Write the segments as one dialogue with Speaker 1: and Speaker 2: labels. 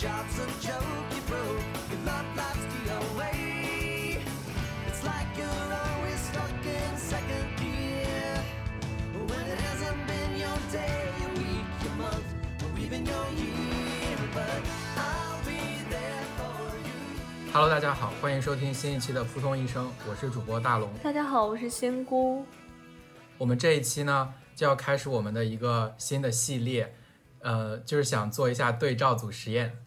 Speaker 1: job's a joke you broke. Your love life's the away. It's like you're always stuck in second gear. When it hasn't been your day, your week, your month, or even your year. But I'll be there for you.
Speaker 2: Hello，大家好，欢迎收听新一期的《扑通医生》，我是主播大龙。
Speaker 3: 大家好，我是仙姑。
Speaker 2: 我们这一期呢，就要开始我们的一个新的系列，呃，就是想做一下对照组实验，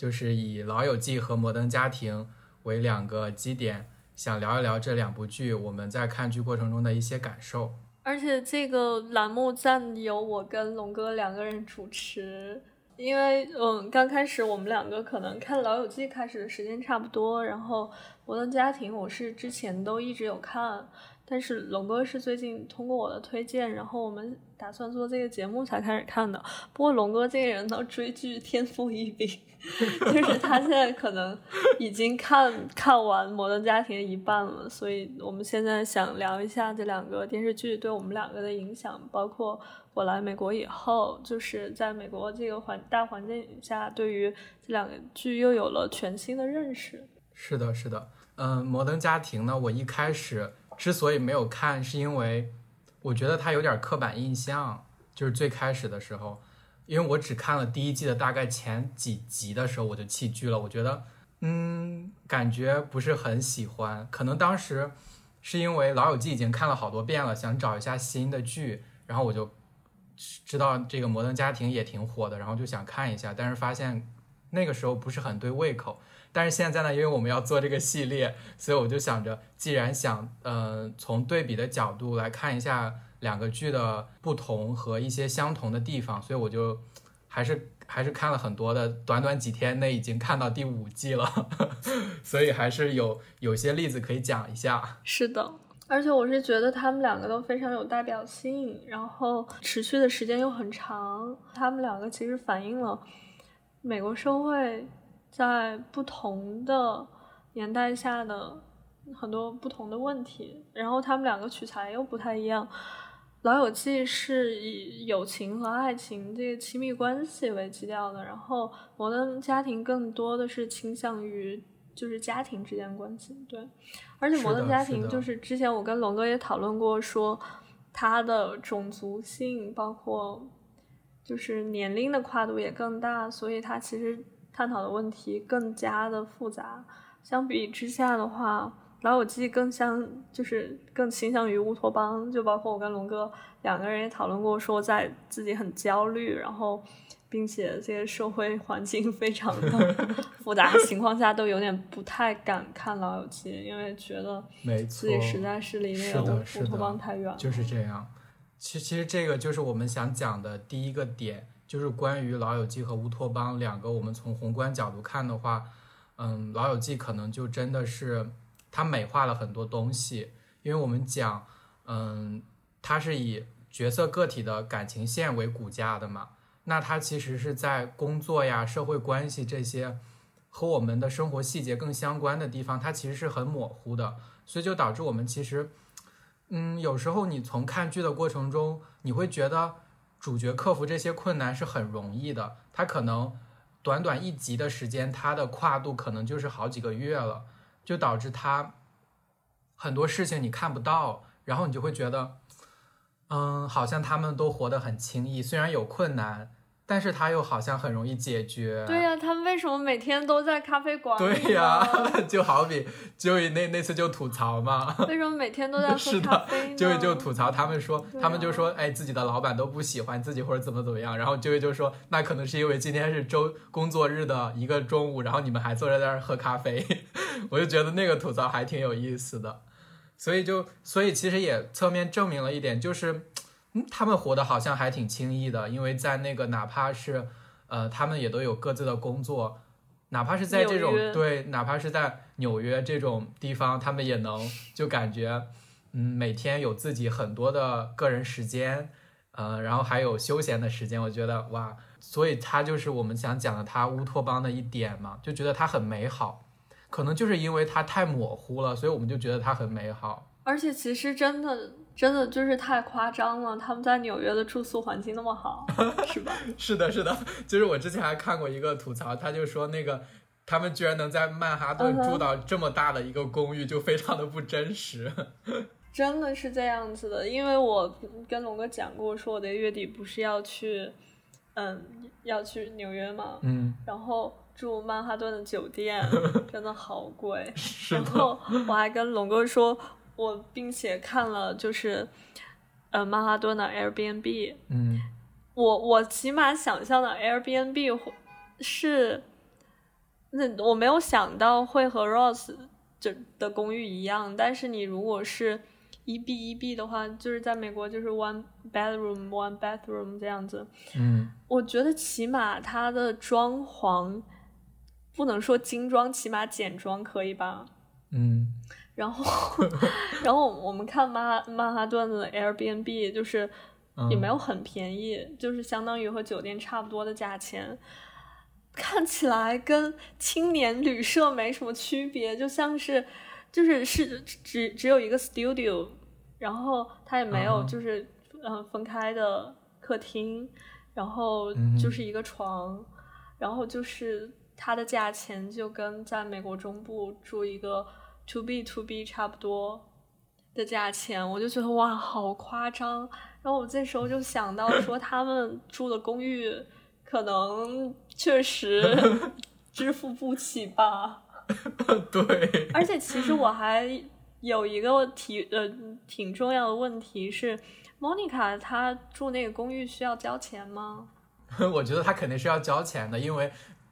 Speaker 2: 就是以《老友记》和《摩登家庭》为两个基点，想聊一聊这两部剧我们在看剧过程中的一些感受。
Speaker 3: 而且这个栏目暂由我跟龙哥两个人主持，因为嗯，刚开始我们两个可能看《老友记》开始的时间差不多，然后《摩登家庭》我是之前都一直有看，但是龙哥是最近通过我的推荐，然后我们打算做这个节目才开始看的。不过龙哥这个人呢，追剧天赋异禀，就是他现在可能已经看看完《摩登家庭》一半了，所以我们现在想聊一下这两个电视剧对我们两个的影响，包括我来美国以后，就是在美国这个环大环境下，对于这两个剧又有了全新的认识。
Speaker 2: 是的，是的，嗯，《摩登家庭》呢，我一开始之所以没有看，是因为我觉得它有点刻板印象，就是最开始的时候，因为我只看了第一季的大概前几集的时候，我就弃剧了。我觉得，嗯，感觉不是很喜欢，可能当时是因为《老友记》已经看了好多遍了，想找一下新的剧，然后我就知道这个《摩登家庭》也挺火的，然后就想看一下，但是发现那个时候不是很对胃口。但是现在呢，因为我们要做这个系列，所以我就想着，既然想，呃，从对比的角度来看一下两个剧的不同和一些相同的地方，所以我就还是还是看了很多的，短短几天内已经看到第五季了，所以还是有有些例子可以讲一下。
Speaker 3: 是的，而且我是觉得他们两个都非常有代表性，然后持续的时间又很长。他们两个其实反映了美国社会在不同的年代下的很多不同的问题，然后他们两个取材又不太一样。《老友记》是以友情和爱情这个亲密关系为基调的，然后《摩登家庭》更多的是倾向于就是家庭之间关系。对，而且《摩登家庭》就是之前我跟龙哥也讨论过，说他的种族性包括就是年龄的跨度也更大，所以它其实探讨的问题更加的复杂。相比之下的话，《老友记》更像就是更倾向于乌托邦，就包括我跟龙哥两个人也讨论过，说在自己很焦虑，然后并且这些社会环境非常的 复杂的情况下，都有点不太敢看《老友记》，因为觉得
Speaker 2: 没错
Speaker 3: 自己实在是离那个乌托邦太远了。
Speaker 2: 就是这样。其其实这个就是我们想讲的第一个点，就是关于《老友记》和乌托邦两个，我们从宏观角度看的话，嗯，《老友记》可能就真的是它美化了很多东西，因为我们讲，嗯，它是以角色个体的感情线为骨架的嘛，那它其实是在工作呀、社会关系这些和我们的生活细节更相关的地方，它其实是很模糊的，所以就导致我们其实。嗯，有时候你从看剧的过程中，你会觉得主角克服这些困难是很容易的。他可能短短一集的时间，他的跨度可能就是好几个月了，就导致他很多事情你看不到，然后你就会觉得，嗯，好像他们都活得很轻易，虽然有困难，但是他又好像很容易解决。
Speaker 3: 对呀、他们为什么每天都在咖啡馆？
Speaker 2: 对呀、就好比就那那次就吐槽嘛，
Speaker 3: 为什么每天都在
Speaker 2: 是
Speaker 3: 喝咖
Speaker 2: 的
Speaker 3: 啡呢？
Speaker 2: 就就吐槽他们说，
Speaker 3: 啊
Speaker 2: 他们就说，哎，自己的老板都不喜欢自己或者怎么怎么样，然后就就说，那可能是因为今天是周工作日的一个中午，然后你们还坐在那儿喝咖啡，我就觉得那个吐槽还挺有意思的，所以就所以其实也侧面证明了一点，就是，嗯，他们活得好像还挺轻易的，因为在那个哪怕是，呃，他们也都有各自的工作。哪怕是在这种对，哪怕是在纽约这种地方，他们也能 就感觉，嗯，每天有自己很多的个人时间，呃，然后还有休闲的时间，我觉得哇，所以他就是我们想讲的他乌托邦的一点嘛，就觉得它很美好，可能就是因为它太模糊了，所以我们就觉得它很美好。
Speaker 3: 而且其实真的真的就是太夸张了。他们在纽约的住宿环境那么好，是吧？
Speaker 2: 是的，是的，就是我之前还看过一个吐槽，他就说那个他们居然能在曼哈顿住到这么大的一个公寓，就非常的不真实。
Speaker 3: 真的是这样子的，因为我跟龙哥讲过，说我的月底不是要去，嗯，要去纽约嘛，
Speaker 2: 嗯，
Speaker 3: 然后住曼哈顿的酒店，真的好贵。然后我还跟龙哥说，我并且看了就是，呃，曼哈顿的 Airbnb，
Speaker 2: 嗯。
Speaker 3: 我我起码想象的 Airbnb 是，那我没有想到会和 Ross 这的公寓一样，但是你如果是一 B 一 B 的话，就是在美国就是 one bedroom one bathroom 这样子，
Speaker 2: 嗯。
Speaker 3: 我觉得起码它的装潢不能说精装，起码简装可以吧？
Speaker 2: 嗯
Speaker 3: 然后，然后我们看曼哈曼哈顿的 Airbnb，就是
Speaker 2: 嗯，
Speaker 3: 也没有很便宜，就是相当于和酒店差不多的价钱，看起来跟青年旅社没什么区别，就像是就是是只只有一个 studio，然后它也没有就是嗯、呃分开的客厅，然后就是一个床，然后就是它的价钱就跟在美国中部住一个 to B to B 差不多的价钱，我就觉得哇，好夸张。然后我这时候就想到说，他们住的公寓可能确实 支付不起吧。
Speaker 2: 对，
Speaker 3: 而且其实我还有一个提呃挺重要的问题是，Monica 她住那个公寓需要交钱吗？
Speaker 2: 我觉得她肯定是要交钱的，因为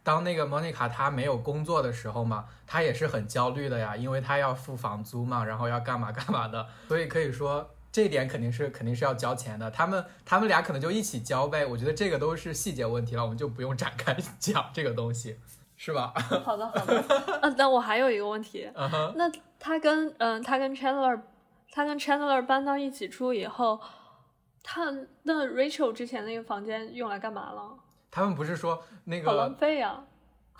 Speaker 2: 当那个莫妮卡她没有工作的时候嘛，她也是很焦虑的呀，因为她要付房租嘛，然后要干嘛干嘛的，所以可以说这点肯定是肯定是要交钱的。他们他们俩可能就一起交呗，我觉得这个都是细节问题了，我们就不用展开 讲这个东西，是吧？
Speaker 3: 好的好的，嗯、但我还有一个问题，那他跟嗯、他跟 Chandler，他跟 Chandler 搬到一起住以后，他那 Rachel 之前那个房间用来干嘛了？
Speaker 2: 他们不是说那
Speaker 3: 好浪
Speaker 2: 个
Speaker 3: 费呀、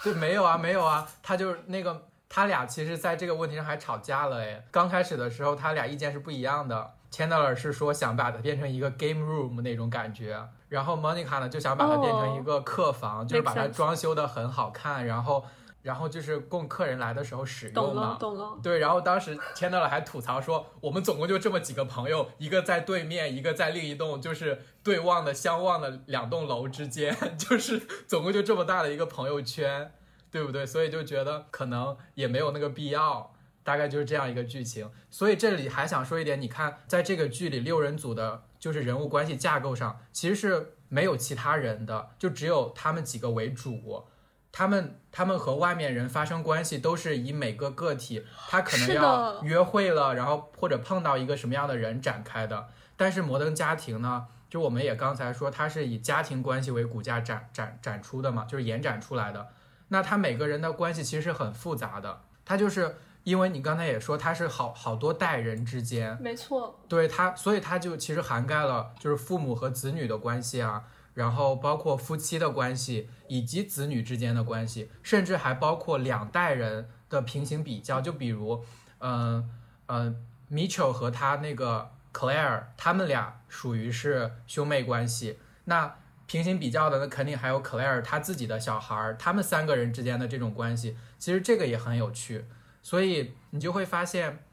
Speaker 2: 对，没有啊，没有啊，他就是那个，他俩其实在这个问题上还吵架了哎。刚开始的时候，他俩意见是不一样的。Chandler 是说想把它变成一个 game room 那种感觉，然后 Monica 呢就想把它变成一个客房就是把它装修的很好看，然后然后就是供客人来的时候使用嘛。
Speaker 3: 懂了。
Speaker 2: 对，然后当时 Chandler 还吐槽说，我们总共就这么几个朋友，一个在对面，一个在另一栋就是对望的相望的两栋楼之间，就是总共就这么大的一个朋友圈，对不对？所以就觉得可能也没有那个必要，大概就是这样一个剧情。所以这里还想说一点，你看在这个剧里六人组的，就是人物关系架构上，其实是没有其他人的，就只有他们几个为主。他们他们和外面人发生关系都是以每个个体他可能要约会了，然后或者碰到一个什么样的人展开的。但是摩登家庭呢，就我们也刚才说，它是以家庭关系为骨架展展展出的嘛，就是延展出来的。那他每个人的关系其实是很复杂的，他就是因为你刚才也说，他是好好多代人之间，
Speaker 3: 没错，
Speaker 2: 对他，所以他就其实涵盖了就是父母和子女的关系啊，然后包括夫妻的关系，以及子女之间的关系，甚至还包括两代人的平行比较。就比如，嗯、呃、Mitchell 和他那个 Claire，他们俩属于是兄妹关系。那平行比较的，那肯定还有 Claire 他自己的小孩儿，他们三个人之间的这种关系，其实这个也很有趣。所以你就会发现，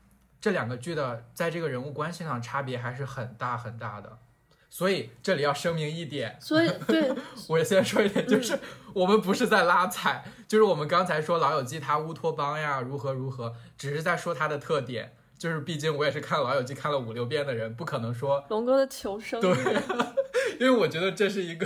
Speaker 2: 这两个剧的在这个人物关系上差别还是很大很大的。所以这里要声明一点，
Speaker 3: 所以对。
Speaker 2: 我先说一点，
Speaker 3: 嗯
Speaker 2: 就是我们不是在拉踩，就是我们刚才说《老友记》它乌托邦呀如何如何，只是在说它的特点。就是毕竟我也是看《老友记》看了五六遍的人，不可能说
Speaker 3: 龙哥的求生欲，
Speaker 2: 对，因为我觉得这是一个，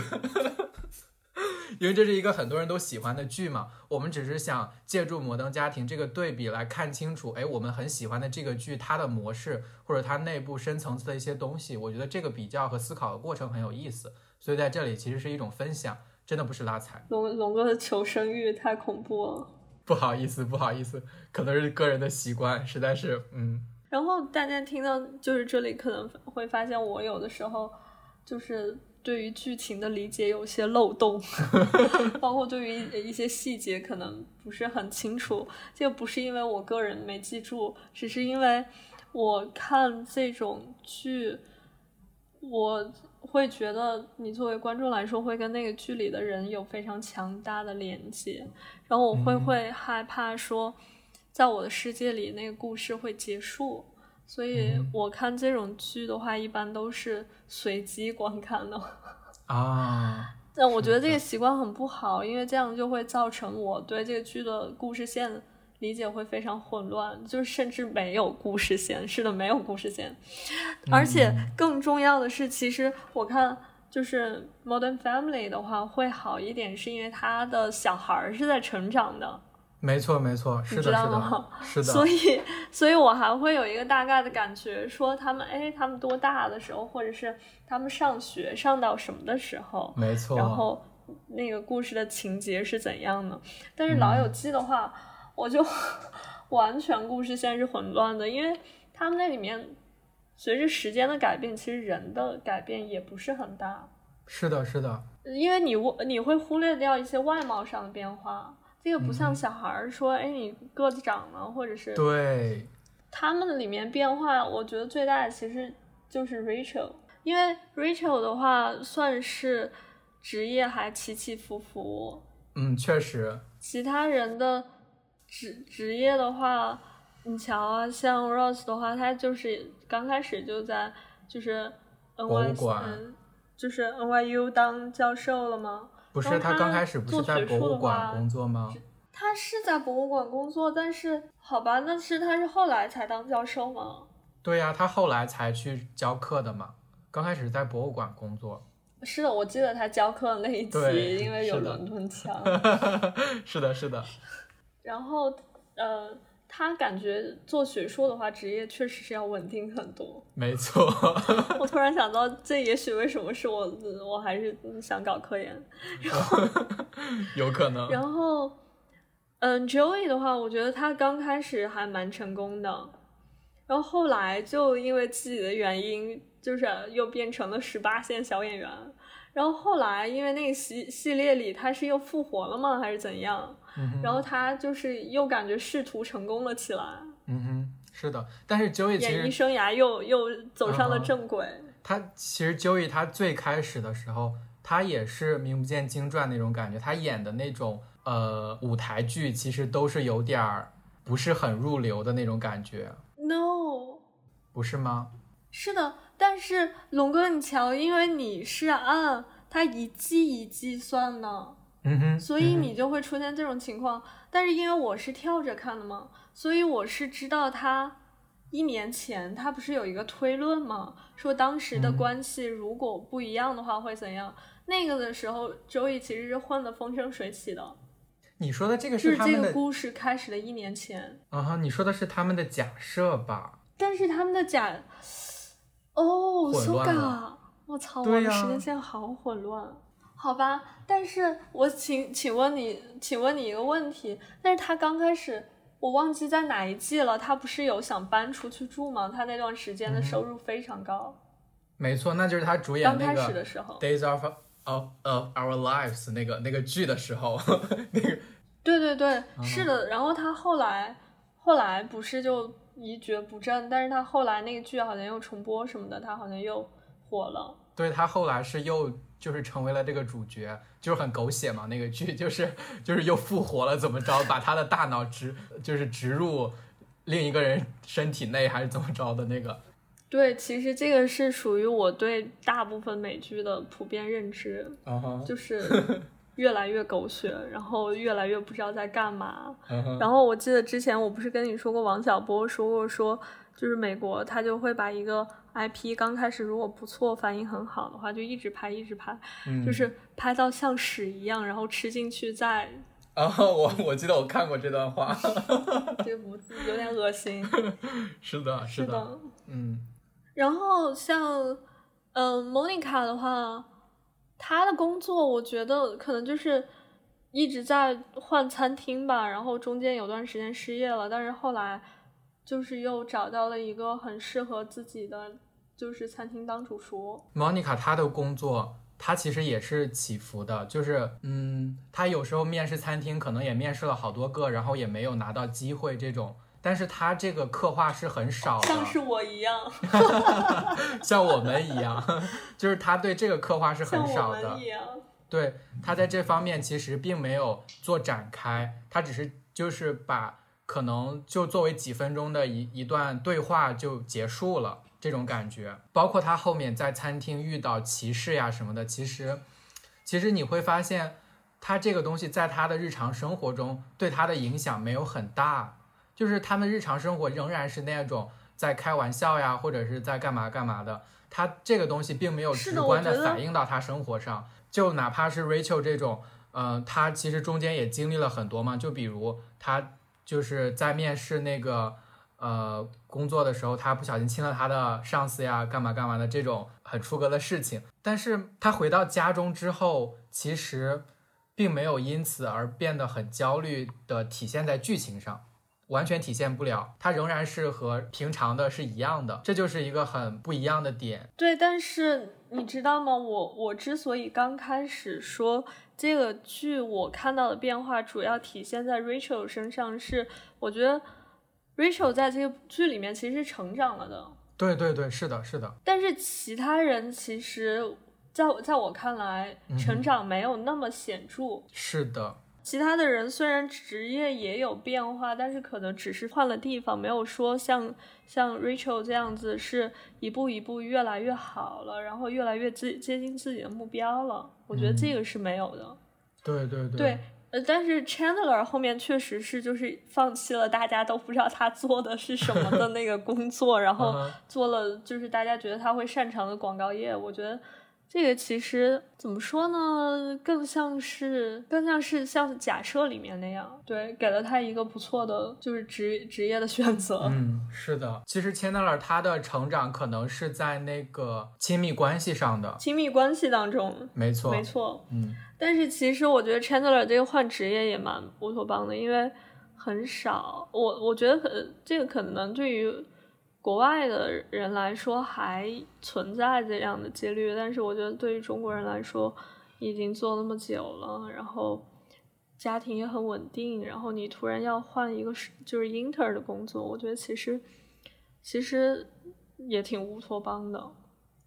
Speaker 2: 因为这是一个很多人都喜欢的剧嘛。我们只是想借助《摩登家庭》这个对比来看清楚，哎，我们很喜欢的这个剧它的模式或者它内部深层次的一些东西。我觉得这个比较和思考的过程很有意思，所以在这里其实是一种分享，真的不是拉踩。
Speaker 3: 龙龙哥的求生欲太恐怖了。
Speaker 2: 不好意思，不好意思，可能是个人的习惯，实在是，嗯，
Speaker 3: 然后大家听到就是这里，可能会发现我有的时候就是对于剧情的理解有些漏洞，包括对于一些细节可能不是很清楚。这个不是因为我个人没记住，只是因为我看这种剧，我会觉得你作为观众来说，会跟那个剧里的人有非常强大的连接，然后我会
Speaker 2: 嗯
Speaker 3: 会害怕说，在我的世界里那个故事会结束，所以
Speaker 2: 嗯
Speaker 3: 我看这种剧的话，一般都是随机观看的。
Speaker 2: 啊，
Speaker 3: 但我觉得这个习惯很不好，因为这样就会造成我对这个剧的故事线理解会非常混乱，就是甚至没有故事线。是的，没有故事线。而且
Speaker 2: 嗯
Speaker 3: 更重要的是，其实我看就是《Modern Family》的话会好一点，是因为他的小孩儿是在成长的，
Speaker 2: 没错没错，是的
Speaker 3: 知道
Speaker 2: 是的
Speaker 3: 吗？
Speaker 2: 是的，
Speaker 3: 所以，所以我还会有一个大概的感觉，说他们哎，他们多大的时候，或者是他们上学上到什么的时候，
Speaker 2: 没错，
Speaker 3: 然后那个故事的情节是怎样的。但是《老友
Speaker 2: 嗯
Speaker 3: 记》的话，我就 完全故事线是混乱的，因为他们那里面随着时间的改变，其实人的改变也不是很大，
Speaker 2: 是的是的，
Speaker 3: 因为你你会忽略掉一些外貌上的变化。这个不像
Speaker 2: 嗯
Speaker 3: 小孩儿说，哎，你个子长了，或者是
Speaker 2: 对，
Speaker 3: 他们里面变化，我觉得最大的其实就是 Rachel，因为 Rachel 的话算是职业还起起伏伏，
Speaker 2: 嗯，确实，
Speaker 3: 其他人的职职业的话，你瞧啊，像 Rose 的话，他就是刚开始就在就是 NY
Speaker 2: 馆
Speaker 3: 嗯就是 NYU 当教授了吗？
Speaker 2: 不是
Speaker 3: 他
Speaker 2: 他刚开始不是在博物馆工作吗？
Speaker 3: 他是在博物馆工作，但是好吧，那是他是后来才当教授吗？
Speaker 2: 对呀、他后来才去教课的嘛，刚开始在博物馆工作。
Speaker 3: 是的，我记得他教课的那一
Speaker 2: 对
Speaker 3: 集，因为有伦敦腔。
Speaker 2: 是的，是的，
Speaker 3: 然后，呃，他感觉做学术的话，职业确实是要稳定很多。
Speaker 2: 没错。
Speaker 3: 我突然想到，这也许为什么是我，我还是想搞科研。
Speaker 2: 有可能。
Speaker 3: 然后，嗯，Joey 的话，我觉得他刚开始还蛮成功的，然后后来就因为自己的原因，就是又变成了十八线小演员。然后后来因为那个系系列里他是又复活了吗，还是怎样？
Speaker 2: 嗯
Speaker 3: 然后他就是又感觉仕途成功了起来，
Speaker 2: 嗯哼，是的。但是 Joey 其实
Speaker 3: 演艺生涯又又走上了正轨。
Speaker 2: 他其实 Joey 他最开始的时候，他也是名不见经传那种感觉，他演的那种呃舞台剧，其实都是有点儿不是很入流的那种感觉
Speaker 3: ，No，
Speaker 2: 不是吗？
Speaker 3: 是的，但是龙哥，你瞧，因为你是按他一季一季算的，
Speaker 2: 嗯哼，
Speaker 3: 所以你就会出现这种情况。但是因为我是跳着看的嘛，所以我是知道他一年前他不是有一个推论嘛？说当时的
Speaker 2: 嗯
Speaker 3: 关系如果不一样的话会怎样？那个的时候，周易其实是混得风生水起的，
Speaker 2: 你说的这个
Speaker 3: 就是是这个
Speaker 2: 他们的，
Speaker 3: 故事开始的一年前。
Speaker 2: 啊哈，你说的是他们的假设吧？
Speaker 3: 但是他们的假，哦
Speaker 2: 乱
Speaker 3: ga，我操，我的时间线好混乱。好吧，但是我请请问你，请问你一个问题，但是他刚开始我忘记在哪一季了，他不是有想搬出去住吗？他那段时间的
Speaker 2: 嗯
Speaker 3: 收入非常高，
Speaker 2: 没错，那就是他主演那
Speaker 3: 刚开始
Speaker 2: 个
Speaker 3: 的时候。
Speaker 2: Days of of of Our Lives 那个那个剧的时候，那个
Speaker 3: 对对对，
Speaker 2: 嗯
Speaker 3: 是的。然后他后来后来不是就一蹶不振，但是他后来那个剧好像又重播什么的，他好像又火了。
Speaker 2: 对他后来是又就是成为了这个主角，就是很狗血嘛，那个剧 就是就是又复活了，怎么着，把他的大脑植就是植入另一个人身体内，还是怎么着的那个？
Speaker 3: 对，其实这个是属于我对大部分美剧的普遍认知，就是 越来越狗血，然后越来越不知道在干嘛。然后我记得之前我不是跟你说过，王小波说过说，就是美国他就会把一个 IP 刚开始如果不错，反应很好的话，就一直拍一直拍，
Speaker 2: 嗯
Speaker 3: 就是拍到像屎一样，然后吃进去再
Speaker 2: 啊，我我记得我看过这段话，
Speaker 3: 这不有点恶心。
Speaker 2: 是的，的，
Speaker 3: 是的，
Speaker 2: 嗯
Speaker 3: 然后像，嗯、，Monica 的话，她的工作我觉得可能就是一直在换餐厅吧，然后中间有段时间失业了，但是后来就是又找到了一个很适合自己的，就是餐厅当主厨。
Speaker 2: ，Monica 她的工作。她其实也是起伏的，就是，嗯，她有时候面试餐厅可能也面试了好多个，然后也没有拿到机会，这种但是他这个刻画是很少的，
Speaker 3: 像是我一样，
Speaker 2: 像我们一样，就是他对这个刻画是很少的。对他在这方面其实并没有做展开，他只是就是把可能就作为几分钟的一一段对话就结束了这种感觉。包括他后面在餐厅遇到歧视呀什么的，其实其实你会发现，他这个东西在他的日常生活中对他的影响没有很大，就是他们日常生活仍然是那种在开玩笑呀，或者是在干嘛干嘛的。他这个东西并没有直观的反映到他生活上，就哪怕是 Rachel 这种，嗯、他其实中间也经历了很多嘛，就比如他就是在面试那个呃工作的时候，他不小心亲了他的上司呀，干嘛干嘛的这种很出格的事情。但是他回到家中之后，其实并没有因此而变得很焦虑的体现在剧情上。完全体现不了，他仍然是和平常的是一样的，这就是一个很不一样的点。
Speaker 3: 对，但是你知道吗？我我之所以刚开始说这个剧我看到的变化主要体现在 Rachel 身上，是我觉得 Rachel 在这个剧里面其实是成长了的，
Speaker 2: 对对对，是的，是的，
Speaker 3: 但是其他人其实在我在我看来成长没有那么显著。
Speaker 2: 是的，
Speaker 3: 其他的人虽然职业也有变化，但是可能只是换了地方，没有说像像 Rachel 这样子是一步一步越来越好了，然后越来越接接近自己的目标了。我觉得这
Speaker 2: 嗯
Speaker 3: 个是没有的。
Speaker 2: 对对对
Speaker 3: 对，呃，但是 Chandler 后面确实是就是放弃了大家都不知道他做的是什么的那个工作，然后 做了就是大家觉得他会擅长的广告业。我觉得这个其实怎么说呢，更像是更像是像假设里面那样，对，给了他一个不错的就是职职业的选择。
Speaker 2: 嗯，是的。其实 Chandler 他的成长可能是在那个亲密关系上的，
Speaker 3: 亲密关系当中，
Speaker 2: 没错，
Speaker 3: 没错，
Speaker 2: 嗯，
Speaker 3: 但是其实我觉得 Chandler 这个换职业也蛮乌托邦的，因为很少，我我觉得可这个可能对于国外的人来说还存在这样的几率，但是我觉得对于中国人来说，已经做那么久了，然后家庭也很稳定，然后你突然要换一个是就是 inter 的工作，我觉得其实其实也挺乌托邦的。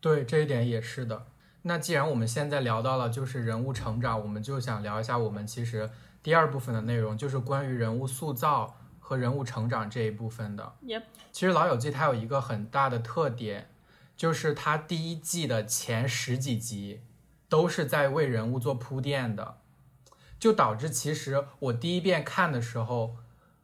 Speaker 2: 对，这一点也是的。那既然我们现在聊到了就是人物成长，我们就想聊一下我们其实第二部分的内容，就是关于人物塑造和人物成长这一部分的。
Speaker 3: Yep
Speaker 2: 其实《老友记》它有一个很大的特点，就是它第一季的前十几集都是在为人物做铺垫的，就导致其实我第一遍看的时候，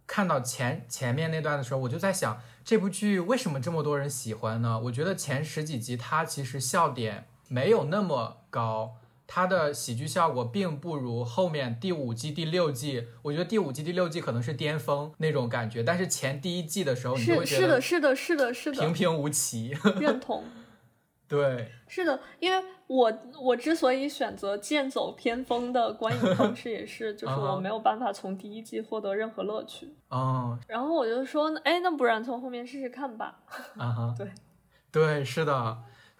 Speaker 2: 看到前前面那段的时候，我就在想这部剧为什么这么多人喜欢呢？我觉得前十几集它其实笑点没有那么高。它的喜剧效果并不如后面第五季、第六季，我觉得第五季、第六季可能是巅峰那种感觉，但是前第一季的时候，你就是会觉得
Speaker 3: 是的，是的，是的，是的，
Speaker 2: 平平无奇。
Speaker 3: 认同。
Speaker 2: 对，
Speaker 3: 是的，因为我我之所以选择剑走偏锋的观影方式，也是就 是我没有办法从第一季获得任何乐趣。
Speaker 2: 嗯
Speaker 3: 然后我就说，哎，那不然从后面试试看吧。
Speaker 2: 啊哈，
Speaker 3: 对，
Speaker 2: 对，是的。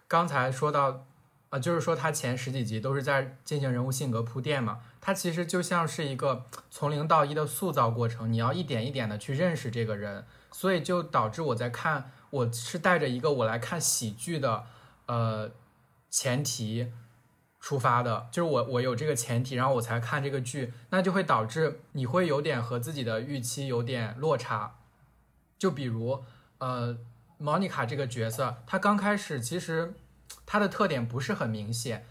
Speaker 2: 刚才说到，啊、就是说他前十几集都是在进行人物性格铺垫嘛，它其实就像是一个从零到一的塑造过程，你要一点一点的去认识这个人，所以就导致我在看，我是带着一个我来看喜剧的，呃，前提出发的，就是我我有这个前提，然后我才看这个剧，那就会导致你会有点和自己的预期有点落差。就比如，呃莫妮卡这个角色，她刚开始其实它的特点不是很明显，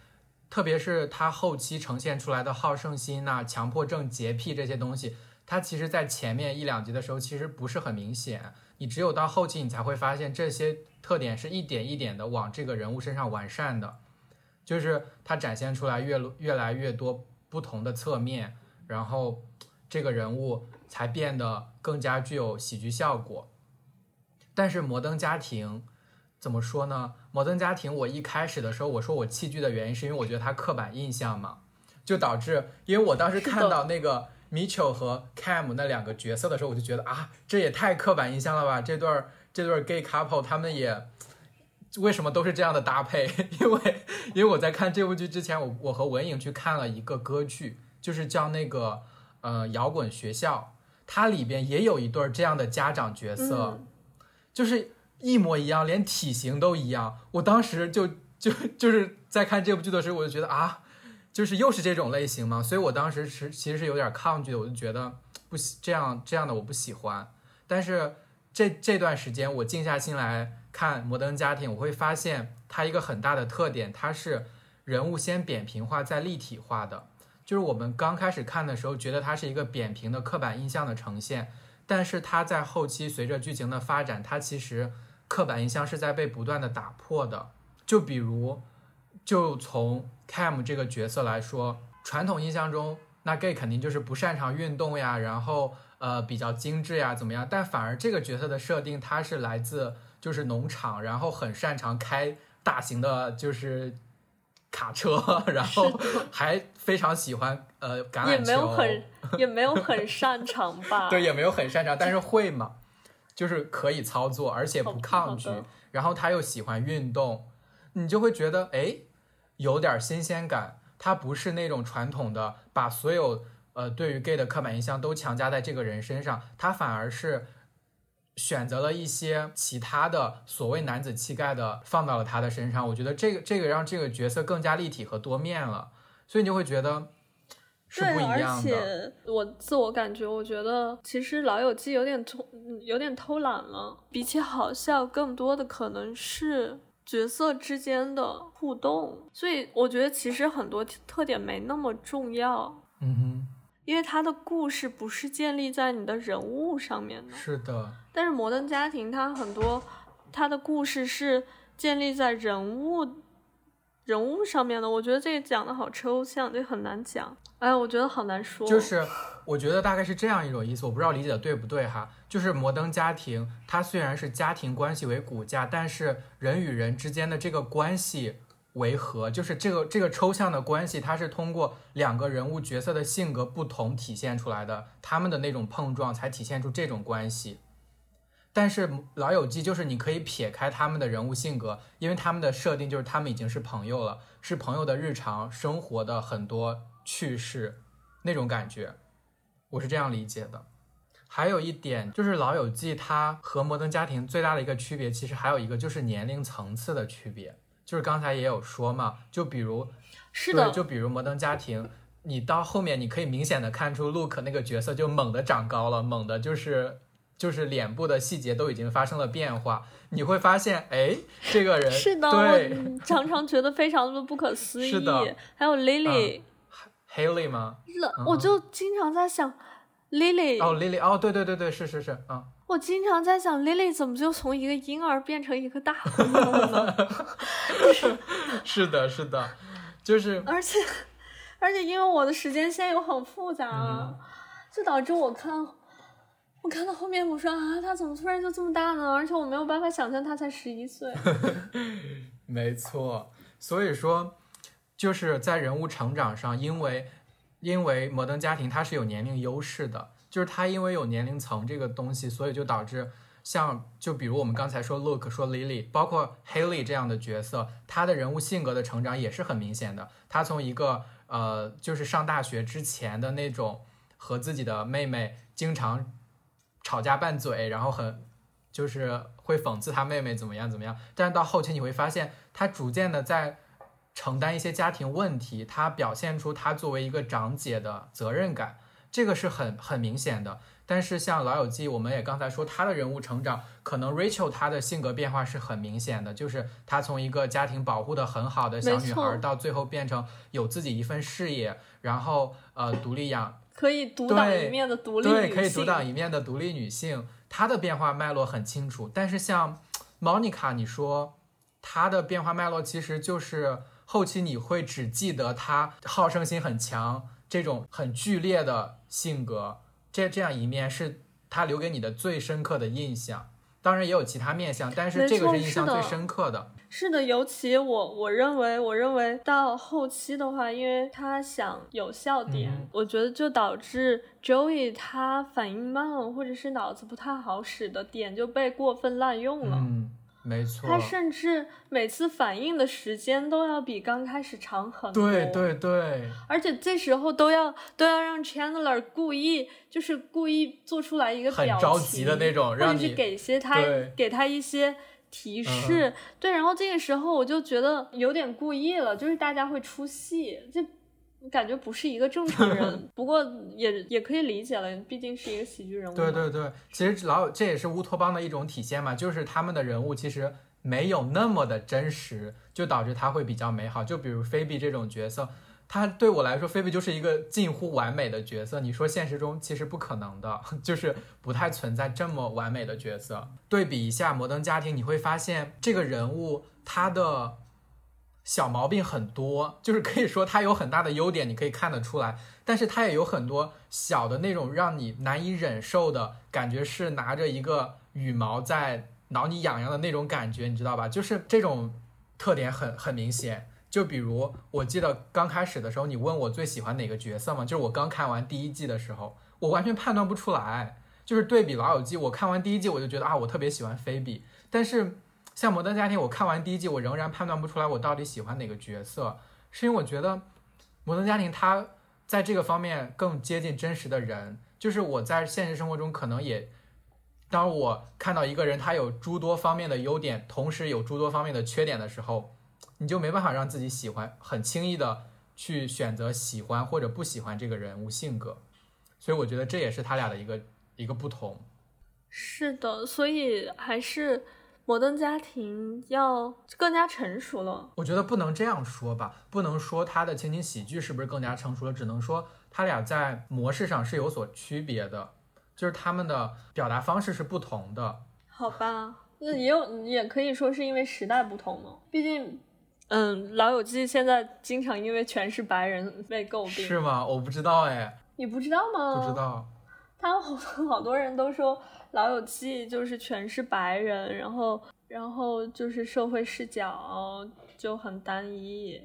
Speaker 2: 特别是她后期呈现出来的好胜心呐、强迫症、洁癖这些东西，它其实在前面一两集的时候其实不是很明显，你只有到后期你才会发现这些特点是一点一点的往这个人物身上完善的，就是他展现出来越越来越多不同的侧面，然后这个人物才变得更加具有喜剧效果。但是《摩登家庭》怎么说呢？《摩登家庭》我一开始的时候我说我弃剧的原因是因为我觉得它刻板印象嘛，就导致因为我当时看到那个 Mitchell 和 Cam 那两个角色的时候，我就觉得啊，这也太刻板印象了吧！这对儿这对儿 gay couple 他们也为什么都是这样的搭配？因为因为我在看这部剧之前，我我和文颖去看了一个歌剧，就是叫那个呃摇滚学校。它里边也有一对儿这样的家长角色，
Speaker 3: 嗯
Speaker 2: 就是一模一样，连体型都一样。我当时就 就就是在看这部剧的时候，我就觉得啊，就是又是这种类型嘛，所以我当时是其实是有点抗拒的，我就觉得不喜这样这样的我不喜欢。但是这这段时间我静下心来看《摩登家庭》，我会发现它一个很大的特点，它是人物先扁平化再立体化的。就是我们刚开始看的时候，觉得它是一个扁平的刻板印象的呈现，但是它在后期随着剧情的发展，它其实刻板印象是在被不断的打破的。就比如，就从 Cam 这个角色来说，传统印象中，那 gay 肯定就是不擅长运动呀，然后呃比较精致呀，怎么样？但反而这个角色的设定，他是来自就是农场，然后很擅长开大型的，就是卡车，然后还非常喜欢呃橄榄球，
Speaker 3: 也没有很也没有很擅长吧？
Speaker 2: 对，也没有很擅长，但是会嘛，就是可以操作，而且不抗拒。然后他又喜欢运动，你就会觉得哎，有点新鲜感。他不是那种传统的把所有呃对于 gay 的刻板印象都强加在这个人身上，他反而是选择了一些其他的所谓男子气概的放到了他的身上。我觉得这个这个让这个角色更加立体和多面了，所以你就会觉得是
Speaker 3: 对，
Speaker 2: 不一
Speaker 3: 而
Speaker 2: 样的。
Speaker 3: 且我自我感觉，我觉得其实《老友记》有点偷，嗯有点偷懒了。比起好笑，更多的可能是角色之间的互动。所以我觉得其实很多特点没那么重要，
Speaker 2: 嗯哼
Speaker 3: 因为它的故事不是建立在你的人物上面的，。
Speaker 2: 是的。
Speaker 3: 但是《摩登家庭》它很多它的故事是建立在人物人物上面的，我觉得这个讲的好抽象，这很难讲。哎，我觉得好难说。
Speaker 2: 就是我觉得大概是这样一种意思，我不知道理解的对不对哈。就是摩登家庭，它虽然是家庭关系为骨架，但是人与人之间的这个关系为何？就是这个这个抽象的关系，它是通过两个人物角色的性格不同体现出来的，他们的那种碰撞才体现出这种关系。但是《老友记》就是你可以撇开他们的人物性格，因为他们的设定就是他们已经是朋友了，是朋友的日常生活的很多趣事那种感觉，我是这样理解的。还有一点就是《老友记》它和《摩登家庭》最大的一个区别，其实还有一个就是年龄层次的区别，就是刚才也有说嘛，就比如
Speaker 3: 是的，，
Speaker 2: 就比如《摩登家庭》，你到后面你可以明显的看出 Luke 那个角色就猛地长高了，猛的就是就是脸部的细节都已经发生了变化，你会发现，哎，这个人
Speaker 3: 是的，
Speaker 2: 对
Speaker 3: 我 常常觉得非常的不可思议。
Speaker 2: 是的
Speaker 3: 还有 Lily，、
Speaker 2: Haley 吗？
Speaker 3: 了
Speaker 2: 嗯
Speaker 3: 我就经常在想 Lily，、
Speaker 2: 哦，Lily，哦，对对对对，是是是，嗯，
Speaker 3: 我经常在想 Lily 怎么就从一个婴儿变成一个大姑娘了呢？
Speaker 2: 是的，是的，就是
Speaker 3: 而且而且因为我的时间线又很复杂，
Speaker 2: 嗯
Speaker 3: 就导致我看看到后面我说啊，他怎么突然就这么大呢？而且我没有办法想象他才十一岁。
Speaker 2: 没错，所以说就是在人物成长上，因为因为摩登家庭它是有年龄优势的，就是它因为有年龄层这个东西，所以就导致像就比如我们刚才说，Look 说 Lily，包括 Haley 这样的角色，他的人物性格的成长也是很明显的。他从一个呃就是上大学之前的那种和自己的妹妹经常吵架拌嘴，然后很就是会讽刺他妹妹怎么样怎么样，但是到后期你会发现，他逐渐的在承担一些家庭问题，他表现出他作为一个长姐的责任感，这个是很很明显的。但是像《老友记》，我们也刚才说他的人物成长，可能 Rachel 她的性格变化是很明显的，就是她从一个家庭保护的很好的小女孩，到最后变成有自己一份事业，然后呃独立养
Speaker 3: 可以独当一面的独立女性
Speaker 2: 对，
Speaker 3: 性，
Speaker 2: 可以独当一面的独立女性，她的变化脉络很清楚。但是像 Monica，你说她的变化脉络其实就是后期你会只记得她好胜心很强，这种很剧烈的性格，这这样一面是她留给你的最深刻的印象。当然也有其他面相，但是这个是印象最深刻的。
Speaker 3: 是的，尤其我我认为，我认为到后期的话，因为他想有笑点，
Speaker 2: 嗯
Speaker 3: 我觉得就导致 Joey 他反应慢，或者是脑子不太好使的点就被过分滥用了。
Speaker 2: 嗯，没错，
Speaker 3: 他甚至每次反应的时间都要比刚开始长很多。
Speaker 2: 对对对，
Speaker 3: 而且这时候都要都要让 Chandler 故意就是故意做出来一个
Speaker 2: 很
Speaker 3: 表
Speaker 2: 着急的那种，
Speaker 3: 或
Speaker 2: 让你
Speaker 3: 者是给些他给他一些提示，对，然后这个时候我就觉得有点故意了，就是大家会出戏，这感觉不是一个正常人，不过也也可以理解了，毕竟是一个喜剧人物。
Speaker 2: 对对对，其实老有这也是乌托邦的一种体现嘛，就是他们的人物其实没有那么的真实，就导致他会比较美好。就比如菲比这种角色，他对我来说，菲比就是一个近乎完美的角色。你说现实中其实不可能的，就是不太存在这么完美的角色。对比一下《摩登家庭》，你会发现这个人物他的。小毛病很多，就是可以说他有很大的优点，你可以看得出来，但是他也有很多小的那种让你难以忍受的感觉，是拿着一个羽毛在挠你痒痒的那种感觉，你知道吧？就是这种特点很很明显。就比如我记得刚开始的时候，你问我最喜欢哪个角色嘛？就是我刚看完第一季的时候，我完全判断不出来。就是对比《老友记》，我看完第一季我就觉得啊，我特别喜欢菲比，但是。像《摩登家庭》，我看完第一季，我仍然判断不出来我到底喜欢哪个角色，是因为我觉得《摩登家庭》它在这个方面更接近真实的人。就是我在现实生活中可能也，当我看到一个人他有诸多方面的优点，同时有诸多方面的缺点的时候，你就没办法让自己喜欢，很轻易的去选择喜欢或者不喜欢这个人物性格。所以我觉得这也是他俩的一个一个不同。
Speaker 3: 是的，所以还是。摩登家庭要更加成熟了，
Speaker 2: 我觉得不能这样说吧，不能说他的情景喜剧是不是更加成熟了，只能说他俩在模式上是有所区别的，就是他们的表达方式是不同的。
Speaker 3: 好吧，那也有也可以说是因为时代不同嘛，毕竟，嗯，老友记现在经常因为全是白人被诟病。
Speaker 2: 是吗？我不知道哎。
Speaker 3: 你不知道吗？
Speaker 2: 不知道。
Speaker 3: 他们好 好多人都说。老友记就是全是白人，然后然后就是社会视角就很单一，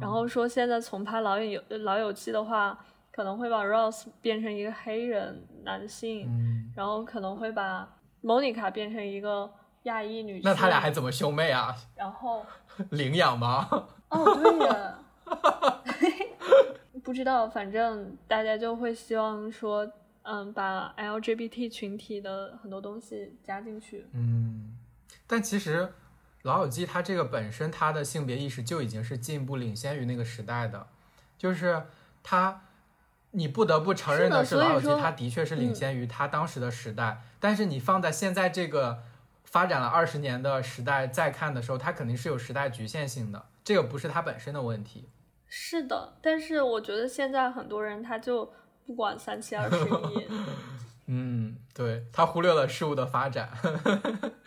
Speaker 3: 然后说现在重拍老友老友记的话，可能会把 Ross 变成一个黑人男性，然后可能会把 Monica 变成一个亚裔女性。
Speaker 2: 那他俩还怎么兄妹啊？
Speaker 3: 然后
Speaker 2: 领养吗？
Speaker 3: 哦，对呀，不知道，反正大家就会希望说。嗯，把 LGBT 群体的很多东西加进去。
Speaker 2: 嗯，但其实《老友记》它这个本身它的性别意识就已经是进一步领先于那个时代的，就是它，你不得不承认的是，《老友记》它的确是领先于它当时的时代。但是你放在现在这个发展了二十年的时代再看的时候，它肯定是有时代局限性的，这个不是它本身的问题。
Speaker 3: 是的，但是我觉得现在很多人他就。不管三七二十一，
Speaker 2: 嗯，对他忽略了事物的发展。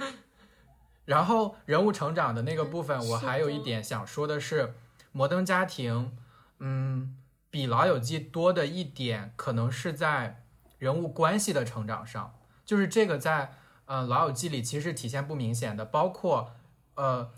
Speaker 2: 然后人物成长的那个部分，我还有一点想说的是，《摩登家庭》嗯，比《老友记》多的一点，可能是在人物关系的成长上。就是这个在呃《老友记》里其实体现不明显的，包括呃，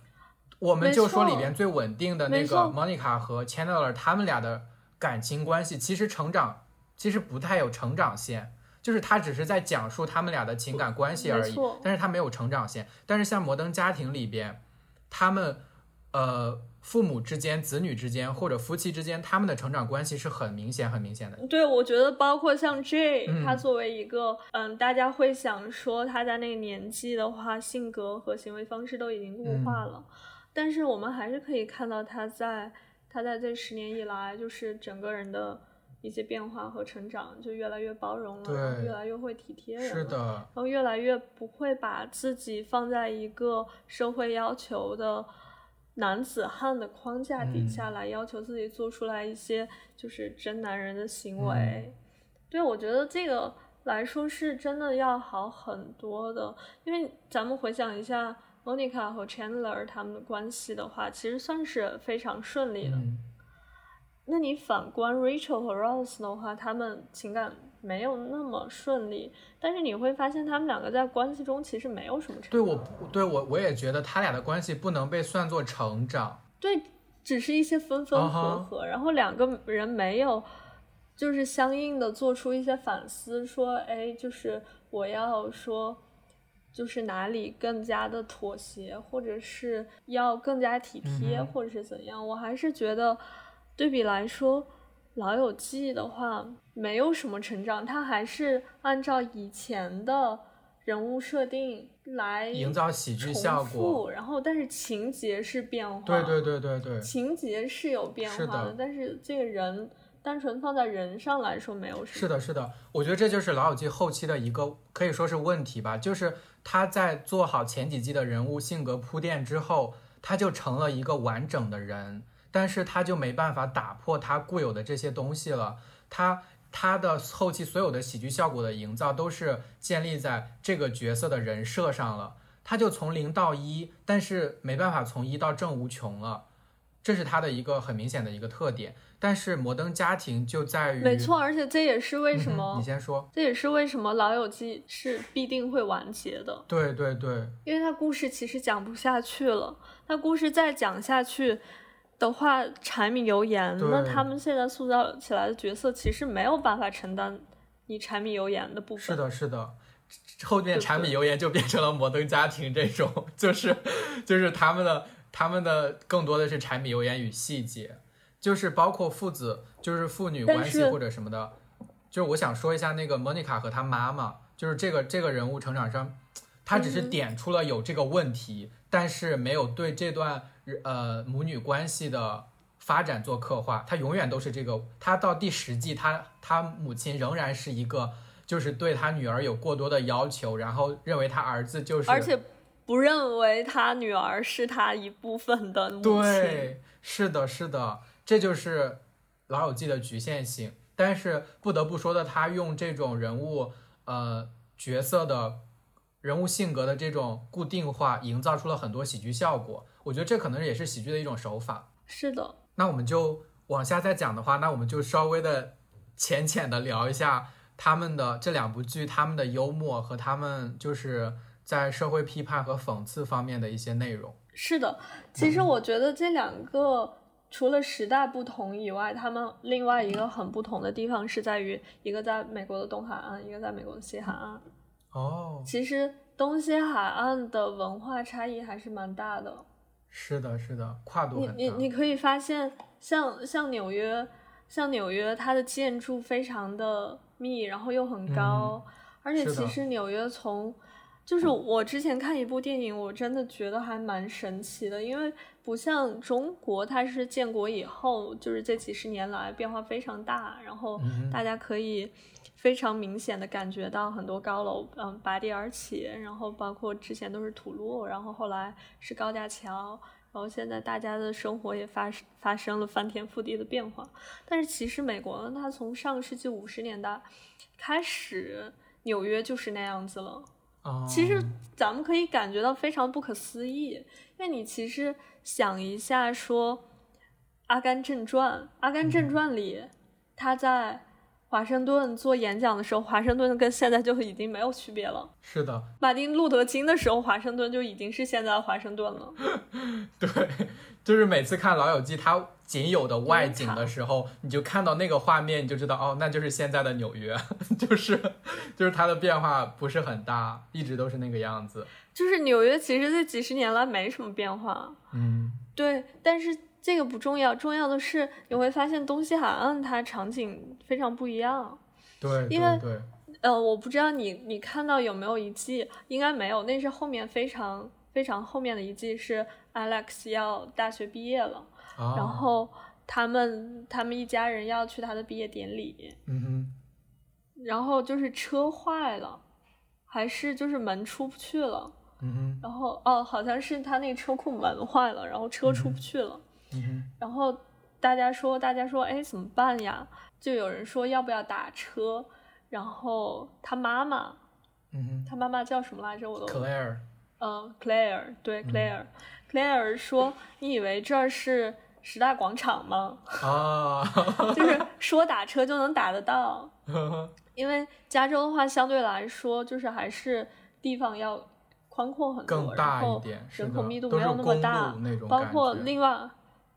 Speaker 2: 我们就说里边最稳定的那个 Monica 和 Chandler 他们俩的感情关系，其实成长。其实不太有成长线，就是他只是在讲述他们俩的情感关系而已，但是他没有成长线。但是像《摩登家庭》里边，他们呃父母之间、子女之间或者夫妻之间，他们的成长关系是很明显、很明显的。
Speaker 3: 对，我觉得包括像 J，他作为一个嗯，大家会想说他在那个年纪的话，性格和行为方式都已经固化了，但是我们还是可以看到他在他在这十年以来，就是整个人的。一些变化和成长，就越来越包容了，越来越会体贴人
Speaker 2: 了，
Speaker 3: 然后越来越不会把自己放在一个社会要求的男子汉的框架底下来要求自己做出来一些就是真男人的行为。对，我觉得这个来说是真的要好很多的，因为咱们回想一下 Monica 和 Chandler 他们的关系的话，其实算是非常顺利的。那你反观 Rachel 和 Ross 的话，他们情感没有那么顺利，但是你会发现他们两个在关系中其实没有什么成长。
Speaker 2: 对我，对我，我也觉得他俩的关系不能被算作成长。
Speaker 3: 对，只是一些分分合合，然后两个人没有就是相应的做出一些反思，说，哎，就是我要说，就是哪里更加的妥协，或者是要更加体贴，
Speaker 2: 嗯
Speaker 3: 或者是怎样。我还是觉得对比来说，《老友记》的话没有什么成长，他还是按照以前的人物设定来
Speaker 2: 营造喜剧效果。
Speaker 3: 然后但是情节是变化，
Speaker 2: 对对对对对，
Speaker 3: 情节是有变
Speaker 2: 化的
Speaker 3: 化但是这个人单纯放在人上来说没有什么。
Speaker 2: 是的，是的，我觉得这就是《老友记》后期的一个可以说是问题吧，就是他在做好前几季的人物性格铺垫之后，他就成了一个完整的人，但是他就没办法打破他固有的这些东西了。他他的后期所有的喜剧效果的营造都是建立在这个角色的人设上了，他就从零到一，但是没办法从一到正无穷了。这是他的一个很明显的一个特点，但是摩登家庭就在于
Speaker 3: 没错，而且这也是为什么
Speaker 2: 你先说。
Speaker 3: 这也是为什么《老友记》是必定会完结的，
Speaker 2: 对对对，
Speaker 3: 因为他故事其实讲不下去了。他故事再讲下去的话，柴米油盐，那他们现在塑造起来的角色其实没有办法承担你柴米油盐的部分。
Speaker 2: 是，的，是的。后面柴米油盐就变成了摩登家庭这种，就是就是他们的他们的更多的是柴米油盐与细节，就是包括父子，就是父女关系或者什么的。就是我想说一下那个莫妮卡和她妈妈，就是这个这个人物成长上，他只是
Speaker 3: 嗯
Speaker 2: 点出了有这个问题，但是没有对这段呃母女关系的发展做刻画。他永远都是这个，他到第十季，他他母亲仍然是一个。就是对他女儿有过多的要求，然后认为他儿子就是，
Speaker 3: 而且不认为他女儿是他一部分的母亲。
Speaker 2: 对，是的，是的，这就是老友记的局限性。但是不得不说的，他用这种人物呃角色的人物性格的这种固定化，营造出了很多喜剧效果。我觉得这可能也是喜剧的一种手法。
Speaker 3: 是的，
Speaker 2: 那我们就往下再讲的话，那我们就稍微的浅浅的聊一下他们的这两部剧，他们的幽默和他们就是在社会批判和讽刺方面的一些内容。
Speaker 3: 是的。其实我觉得这两个除了时代不同以外，他们另外一个很不同的地方是在于，一个在美国的东海岸，一个在美国的西海岸。
Speaker 2: 哦，
Speaker 3: 其实东西海岸的文化差异还是蛮大的。
Speaker 2: 是的，是的，跨度
Speaker 3: 你
Speaker 2: 很大。
Speaker 3: 你你可以发现，像像纽约，像纽约，它的建筑非常的密，然后又很高，而且其实纽约从，就是我之前看一部电影，我真的觉得还蛮神奇的，因为不像中国，它是建国以后，就是这几十年来变化非常大，然后大家可以非常明显的感觉到很多高楼，嗯，拔地而起，然后包括之前都是土路，然后后来是高架桥，然后现在大家的生活也发生发生了翻天覆地的变化。但是其实美国呢，它从上世纪五十年代开始，纽约就是那样子了。
Speaker 2: 哦，
Speaker 3: 其实咱们可以感觉到非常不可思议，因为你其实想一下，说《阿甘正传》，《阿甘正传》里他在华盛顿做演讲的时候，华盛顿跟现在就已经没有区别了。
Speaker 2: 是的，
Speaker 3: 马丁路德金的时候，华盛顿就已经是现在的华盛顿了。
Speaker 2: 对，就是每次看《老友记》，它仅有的外景的时候，你就看到那个画面，你就知道哦，那就是现在的纽约，就是就是它的变化不是很大，一直都是那个样子。
Speaker 3: 就是纽约，其实这几十年来没什么变化。
Speaker 2: 嗯，
Speaker 3: 对，但是这个不重要，重要的是你会发现东西海岸它场景非常不一样。
Speaker 2: 对
Speaker 3: 因为呃，我不知道你你看到有没有一季，应该没有，那是后面非常非常后面的一季，是 Alex 要大学毕业了，
Speaker 2: 哦、
Speaker 3: 然后他们他们一家人要去他的毕业典礼，
Speaker 2: 嗯哼，
Speaker 3: 然后就是车坏了，还是就是门出不去了，
Speaker 2: 嗯哼，
Speaker 3: 然后哦，好像是他那个车库门坏了，然后车出不去了。
Speaker 2: 嗯哼，
Speaker 3: 然后大家说，大家说，哎，怎么办呀？就有人说要不要打车，然后他妈妈，
Speaker 2: 嗯哼
Speaker 3: 他妈妈叫什么来着？我都
Speaker 2: ，，Claire，
Speaker 3: 嗯，Claire，对
Speaker 2: 嗯
Speaker 3: ，Claire，Claire、说，你以为这儿是时代广场吗？
Speaker 2: 啊，
Speaker 3: 就是说打车就能打得到，因为加州的话相对来说就是还是地方要宽阔很多，
Speaker 2: 更大
Speaker 3: 然后
Speaker 2: 一点，是
Speaker 3: 人口密度？没有那么大，包括另外，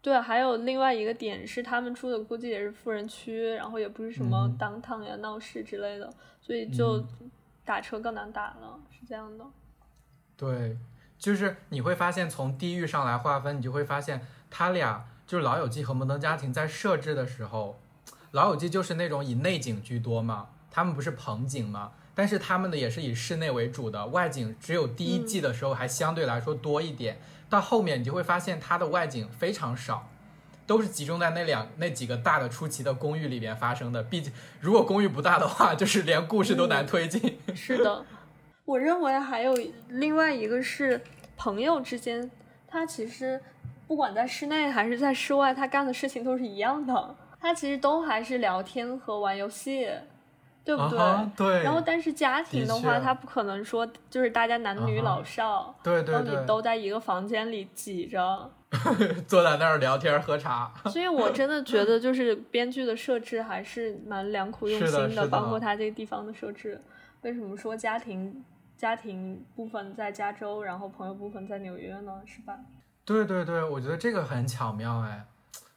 Speaker 3: 对，还有另外一个点是，他们住的估计也是富人区，然后也不是什么
Speaker 2: 嗯
Speaker 3: downtown 呀、闹市之类的，所以就
Speaker 2: 嗯
Speaker 3: 打车更难打了，是这样的。
Speaker 2: 对，就是你会发现从地域上来划分，你就会发现他俩就是《老友记》和《摩登家庭》在设置的时候，《老友记》就是那种以内景居多嘛，他们不是棚景嘛，但是他们的也是以室内为主的，外景只有第一季的时候还相对来说多一点，到后面你就会发现它的外景非常少。都是集中在那两那几个大的出奇的公寓里边发生的。毕竟，如果公寓不大的话，就是连故事都难推进。
Speaker 3: 是的，我认为还有另外一个是朋友之间，他其实不管在室内还是在室外，他干的事情都是一样的。他其实都还是聊天和玩游戏，对不对？
Speaker 2: 啊对。
Speaker 3: 然后，但是家庭的话，他不可能说就是大家男女老少，
Speaker 2: 对对
Speaker 3: 然后你
Speaker 2: 对，
Speaker 3: 都在一个房间里挤着。
Speaker 2: 坐在那儿聊天喝茶。
Speaker 3: 所以我真的觉得，就是编剧的设置还是蛮良苦用心
Speaker 2: 的
Speaker 3: 包括他这个地方的设置。为什么说家庭家庭部分在加州，然后朋友部分在纽约呢？是吧？
Speaker 2: 对对对，我觉得这个很巧妙哎，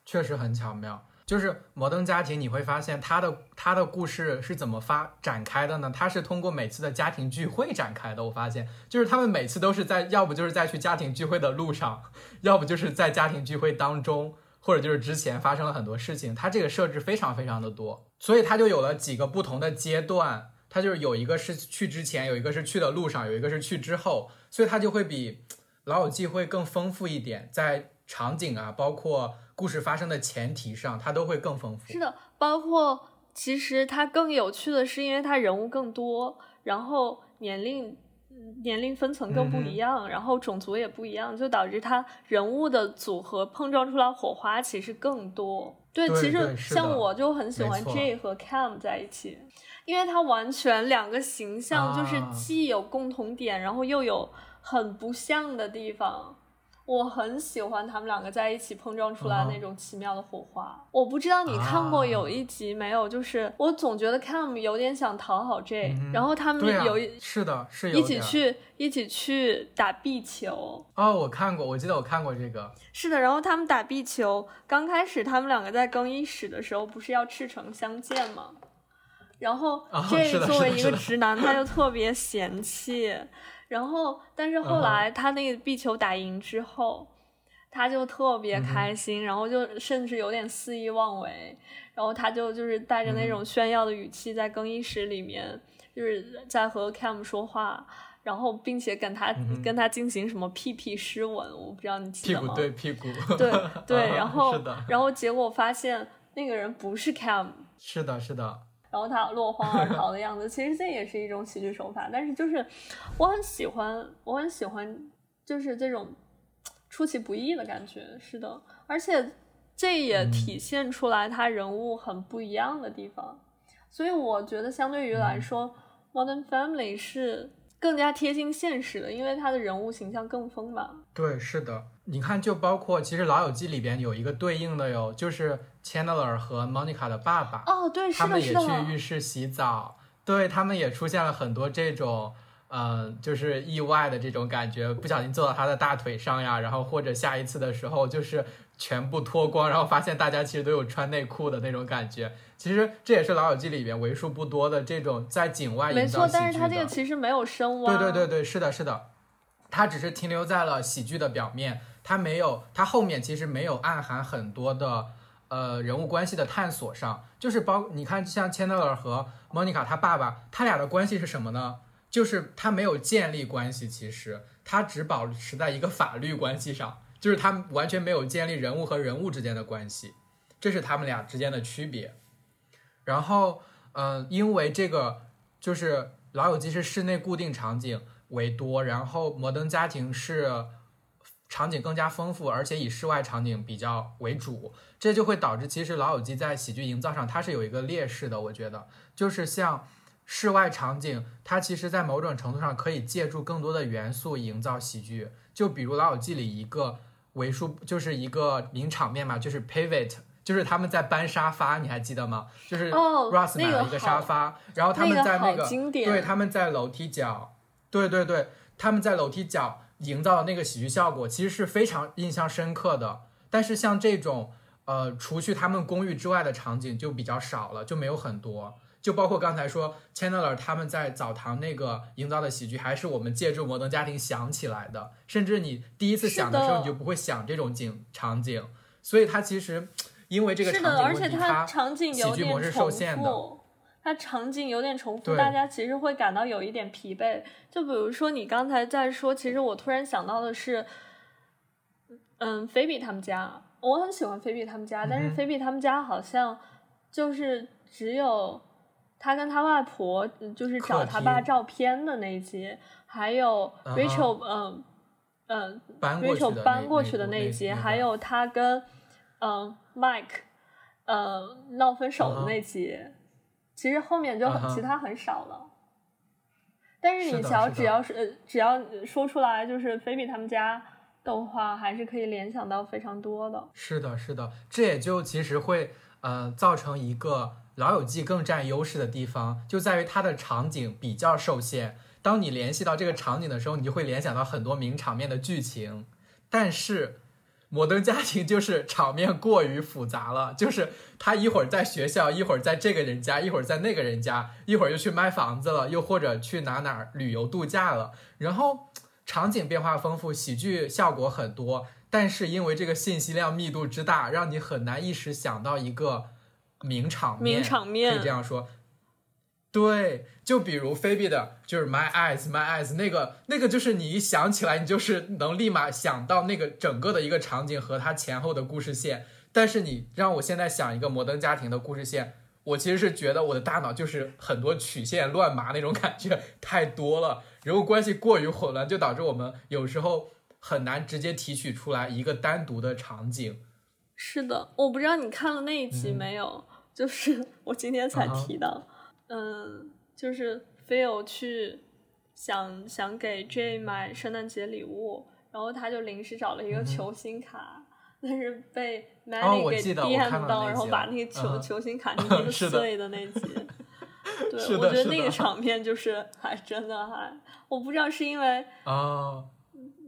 Speaker 2: 确实很巧妙。就是《摩登家庭》，你会发现它的它的故事是怎么发展开的呢？它是通过每次的家庭聚会展开的。我发现，就是他们每次都是在，要不就是在去家庭聚会的路上，要不就是在家庭聚会当中，或者就是之前发生了很多事情。它这个设置非常非常的多，所以它就有了几个不同的阶段。它就是有一个是去之前，有一个是去的路上，有一个是去之后，所以它就会比《老友记》会更丰富一点，在场景啊，包括故事发生的前提上，它都会更丰富。
Speaker 3: 是的，包括其实它更有趣的是，因为它人物更多，然后年龄。嗯年龄分层更不一样，然后种族也不一样，就导致它人物的组合碰撞出来火花其实更多。对，
Speaker 2: 对
Speaker 3: 其实像我就很喜欢 J 和 Cam 在一起，因为他完全两个形象就是
Speaker 2: 啊
Speaker 3: 既有共同点，然后又有很不像的地方。我很喜欢他们两个在一起碰撞出来那种奇妙的火花。我不知道你看过
Speaker 2: 啊
Speaker 3: 有一集没有？就是我总觉得 Cam 有点想讨好 J，、然后他们有一、，
Speaker 2: 是的，是
Speaker 3: 一起去一起去打壁球。
Speaker 2: 哦，我看过，我记得我看过这个，
Speaker 3: 是的，然后他们打壁球，刚开始他们两个在更衣室的时候，不是要赤诚相见吗？然后
Speaker 2: 啊
Speaker 3: 这
Speaker 2: 是的
Speaker 3: 作为一个直男，他就特别嫌弃。然后，但是后来他那个壁球打赢之后，他就特别开心，然后就甚至有点肆意妄为。然后他就就是带着那
Speaker 2: 嗯
Speaker 3: 种炫耀的语气，在更衣室里面，就是在和 Cam 说话。然后，并且跟他、
Speaker 2: 嗯
Speaker 3: 跟他进行什么屁屁湿吻，我不知道你记
Speaker 2: 屁股
Speaker 3: 得吗？
Speaker 2: 对屁股，
Speaker 3: 对 对，
Speaker 2: 啊
Speaker 3: 然后
Speaker 2: 是的，
Speaker 3: 然后结果发现那个人不是 Cam，
Speaker 2: 是的，是的，
Speaker 3: 然后他落荒而逃的样子，其实这也是一种喜剧手法。但是就是我很喜欢，我很喜欢，就是这种出其不意的感觉。是的，而且这也
Speaker 2: 嗯
Speaker 3: 体现出来他人物很不一样的地方。所以我觉得相对于来
Speaker 2: 嗯
Speaker 3: 说，Modern Family》是更加贴近现实的，因为他的人物形象更丰满。
Speaker 2: 对，是的。你看，就包括其实《老友记》里边有一个对应的哟，就是 Chandler 和 Monica 的爸爸，
Speaker 3: 哦，对，是的，
Speaker 2: 他们也。去浴室洗澡，对他们也出现了很多这种，呃，就是意外的这种感觉，不小心坐到他的大腿上呀，然后或者下一次的时候就是全部脱光，然后发现大家其实都有穿内裤的那种感觉。其实这也是《老友记》里边为数不多的这种在井外
Speaker 3: 没错。但是他这个其实没有深挖。
Speaker 2: 对对对对，是的，是的，他只是停留在了喜剧的表面，他没有，他后面其实没有暗含很多的呃人物关系的探索上，就是包你看像 Chandler 和莫妮卡他爸爸，他俩的关系是什么呢？就是他没有建立关系，其实他只保持在一个法律关系上，就是他完全没有建立人物和人物之间的关系，这是他们俩之间的区别。然后，嗯、因为这个就是《老友记》是室内固定场景为多，然后《摩登家庭》是场景更加丰富，而且以室外场景比较为主，这就会导致其实《老友记》在喜剧营造上它是有一个劣势的，我觉得就是像室外场景，它其实在某种程度上可以借助更多的元素营造喜剧，就比如《老友记》里一个为数就是一个名场面嘛，就是 pivot。就是他们在搬沙发，你还记得吗？就是
Speaker 3: 哦
Speaker 2: Ross 买了一个沙
Speaker 3: 好
Speaker 2: 发，然后他们
Speaker 3: 那个好
Speaker 2: 在那个对，他们在楼梯角，对对对，他们在楼梯角营造的那个喜剧效果，其实是非常印象深刻的。但是像这种呃，除去他们公寓之外的场景就比较少了，就没有很多。就包括刚才说 Chandler 他们在澡堂那个营造的喜剧，还是我们借助《摩登家庭》想起来的。甚至你第一次想的时候，你就不会想这种景场景。所以它其实因为这个，场景问题，
Speaker 3: 而且它
Speaker 2: 它
Speaker 3: 场景有
Speaker 2: 喜剧模式受限的。
Speaker 3: 复，它场景有点重复，大家其实会感到有一点疲惫。就比如说你刚才在说，其实我突然想到的是，嗯，菲比他们家，我很喜欢菲比他们家，但是菲比他们家好像就是只有他跟他外婆，嗯就是找他爸照片的那一集，还有 Rachel，嗯嗯。
Speaker 2: 搬
Speaker 3: Rachel 搬过去的
Speaker 2: 那
Speaker 3: 一集，还有他跟嗯、Mike 呃闹分手的那集其实后面就其他很少了。但是你只要
Speaker 2: 是的
Speaker 3: 只要是呃只要说出来，就是菲比他们家的话，还是可以联想到非常多的。
Speaker 2: 是的，是的，这也就其实会呃造成一个《老友记》更占优势的地方，就在于它的场景比较受限。当你联系到这个场景的时候，你就会联想到很多名场面的剧情。但是《摩登家庭》就是场面过于复杂了，就是他一会儿在学校，一会儿在这个人家，一会儿在那个人家，一会儿又去卖房子了，又或者去哪哪儿旅游度假了，然后场景变化丰富，喜剧效果很多，但是因为这个信息量密度之大，让你很难一时想到一个名场面。
Speaker 3: 名场面
Speaker 2: 可以这样说。对，就比如菲比的，就是 My Eyes My Eyes 那个那个，就是你一想起来，你就是能立马想到那个整个的一个场景和它前后的故事线。但是你让我现在想一个摩登家庭的故事线，我其实是觉得我的大脑就是很多曲线乱麻那种感觉太多了，人物关系过于混乱，就导致我们有时候很难直接提取出来一个单独的场景。
Speaker 3: 是的，我不知道你看了那一集
Speaker 2: 嗯
Speaker 3: 没有？就是我今天才提到，嗯，就是菲友去想想给 J 买圣诞节礼物，然后他就临时找了一个球星卡，但是被
Speaker 2: 哦
Speaker 3: Manny 给电到，然后把那个球、
Speaker 2: 嗯
Speaker 3: 球星卡 捏
Speaker 2: 的
Speaker 3: 碎的那集。对，我觉得那个 场面就是还真的还，我不知道是因为
Speaker 2: 哦，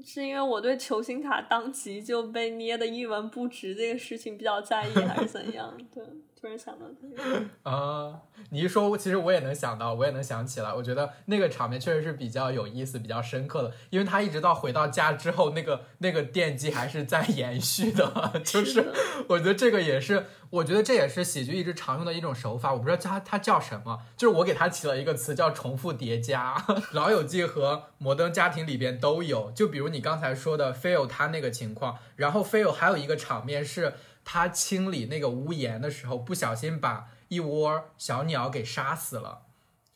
Speaker 3: 是因为我对球星卡当即就被捏的一文不值这个事情比较在意，还是怎样？对，突然想到这个。
Speaker 2: 啊，你一说，其实我也能想到，我也能想起来。我觉得那个场面确实是比较有意思、比较深刻的，因为他一直到回到家之后，那个那个电击还是在延续的。就是我觉得这个也是，我觉得这也是喜剧一直常用的一种手法。我不知道它它叫什么，就是我给它起了一个词叫重复叠加。老友记和摩登家庭里边都有，就比如你刚才说的 Phil 他那个情况，然后 Phil 还有一个场面是他清理那个屋檐的时候，不小心把一窝小鸟给杀死了，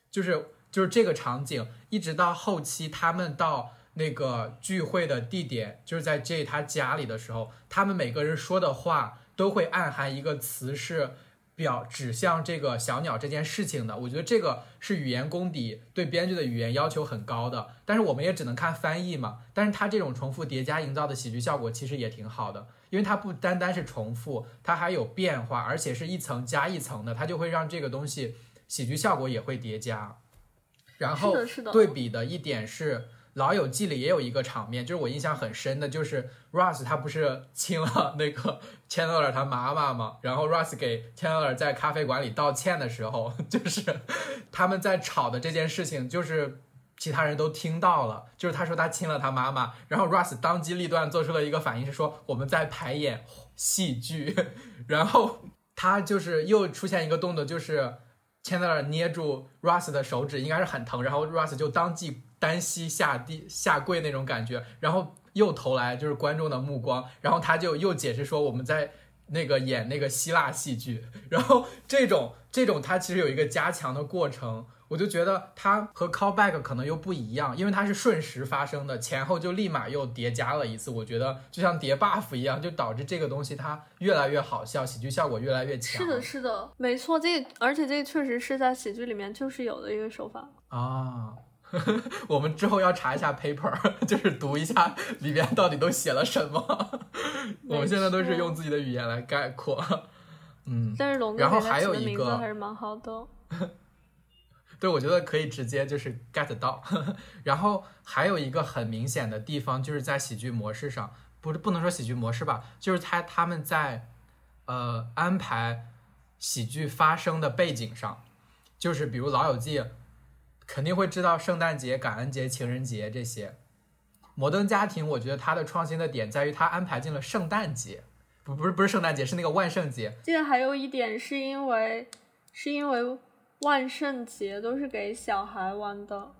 Speaker 2: 就是就是这个场景，一直到后期他们到那个聚会的地点，就是在 J 他家里的时候，他们每个人说的话都会暗含一个词是。表指向这个小鸟这件事情的，我觉得这个是语言功底对编剧的语言要求很高的，但是我们也只能看翻译嘛。但是它这种重复叠加营造的喜剧效果其实也挺好的，因为它不单单是重复，它还有变化，而且是一层加一层的，它就会让这个东西喜剧效果也会叠加。然后对比的一点是，《老友记》里也有一个场面，就是我印象很深的，就是 Russ 他不是亲了那个 Chandler 他妈妈吗？然后 Russ 给 Chandler 在咖啡馆里道歉的时候，就是他们在吵的这件事情，就是其他人都听到了，就是他说他亲了他妈妈，然后 Russ 当机立断做出了一个反应，是说我们在排演戏剧，然后他就是又出现一个动作，就是 Chandler 捏住 Russ 的手指，应该是很疼，然后 Russ 就当即单膝下地下跪那种感觉，然后又投来就是观众的目光，然后他就又解释说我们在。那个演那个希腊戏剧，然后这种这种它其实有一个加强的过程，我就觉得它和 callback 可能又不一样，因为它是瞬时发生的，前后就立马又叠加了一次，我觉得就像叠 buff 一样，就导致这个东西它越来越好笑，喜剧效果越来越强。
Speaker 3: 是的，是的，没错，这而且这确实是在喜剧里面就是有的一个手法。
Speaker 2: 啊。我们之后要查一下 paper，就是读一下里边到底都写了什么。我们现在都是用自己的语言来概括。嗯，
Speaker 3: 但是龙哥
Speaker 2: 然后还有一个
Speaker 3: 名字还是蛮好的。
Speaker 2: 对，我觉得可以直接就是 get 到。然后还有一个很明显的地方，就是在喜剧模式上，不是不能说喜剧模式吧，就是他他们在呃安排喜剧发生的背景上，就是比如《老友记》，肯定会知道圣诞节、感恩节、情人节这些。摩登家庭，我觉得它的创新的点在于它安排进了圣诞节，不不是不是圣诞节，是那个万圣节。
Speaker 3: 记得还有一点是因为是因为万圣节都是给小孩玩的，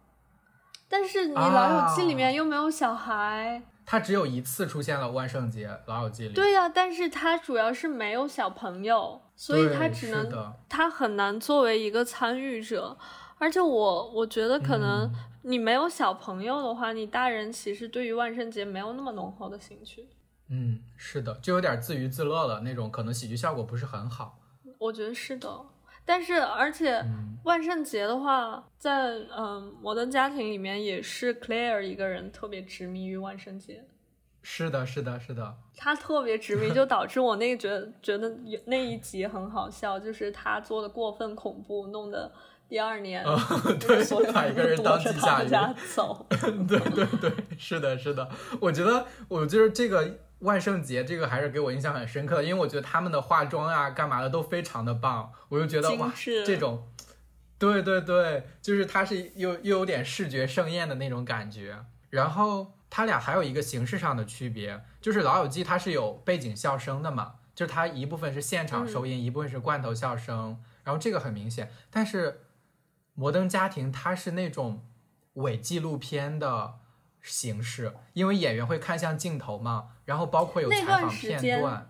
Speaker 3: 但是你《老友记》里面又没有小孩。
Speaker 2: 它只有一次出现了万圣节，《老友记》里。
Speaker 3: 对呀、但是它主要是没有小朋友，所以它只能它很难作为一个参与者。而且我我觉得可能
Speaker 2: 嗯
Speaker 3: 你没有小朋友的话，你大人其实对于万圣节没有那么浓厚的兴趣。
Speaker 2: 嗯，是的，就有点自娱自乐了那种，可能喜剧效果不是很好。
Speaker 3: 我觉得是的，但是而且
Speaker 2: 嗯
Speaker 3: 万圣节的话，在嗯摩登家庭里面也是 Claire 一个人特别执迷于万圣节。
Speaker 2: 是的，是的，是的。
Speaker 3: 他特别执迷，就导致我那个觉得觉得有那一集很好笑，就是他做的过分恐怖，弄得第二年、
Speaker 2: 哦对
Speaker 3: 所有
Speaker 2: 把一个人当
Speaker 3: 躲着
Speaker 2: 地下鱼
Speaker 3: 他们家走。
Speaker 2: 对对对，是的，是的。我觉得，我就是这个万圣节，这个还是给我印象很深刻的，因为我觉得他们的化妆啊、干嘛的都非常的棒，我就觉得哇，这种，对对对，就是它是又又有点视觉盛宴的那种感觉。然后它俩还有一个形式上的区别，就是《老友记》它是有背景笑声的嘛，就是它一部分是现场收音，一部分是罐头笑声，然后这个很明显。但是《摩登家庭》它是那种伪纪录片的形式，因为演员会看向镜头嘛，然后包括有采访片
Speaker 3: 时间
Speaker 2: 段。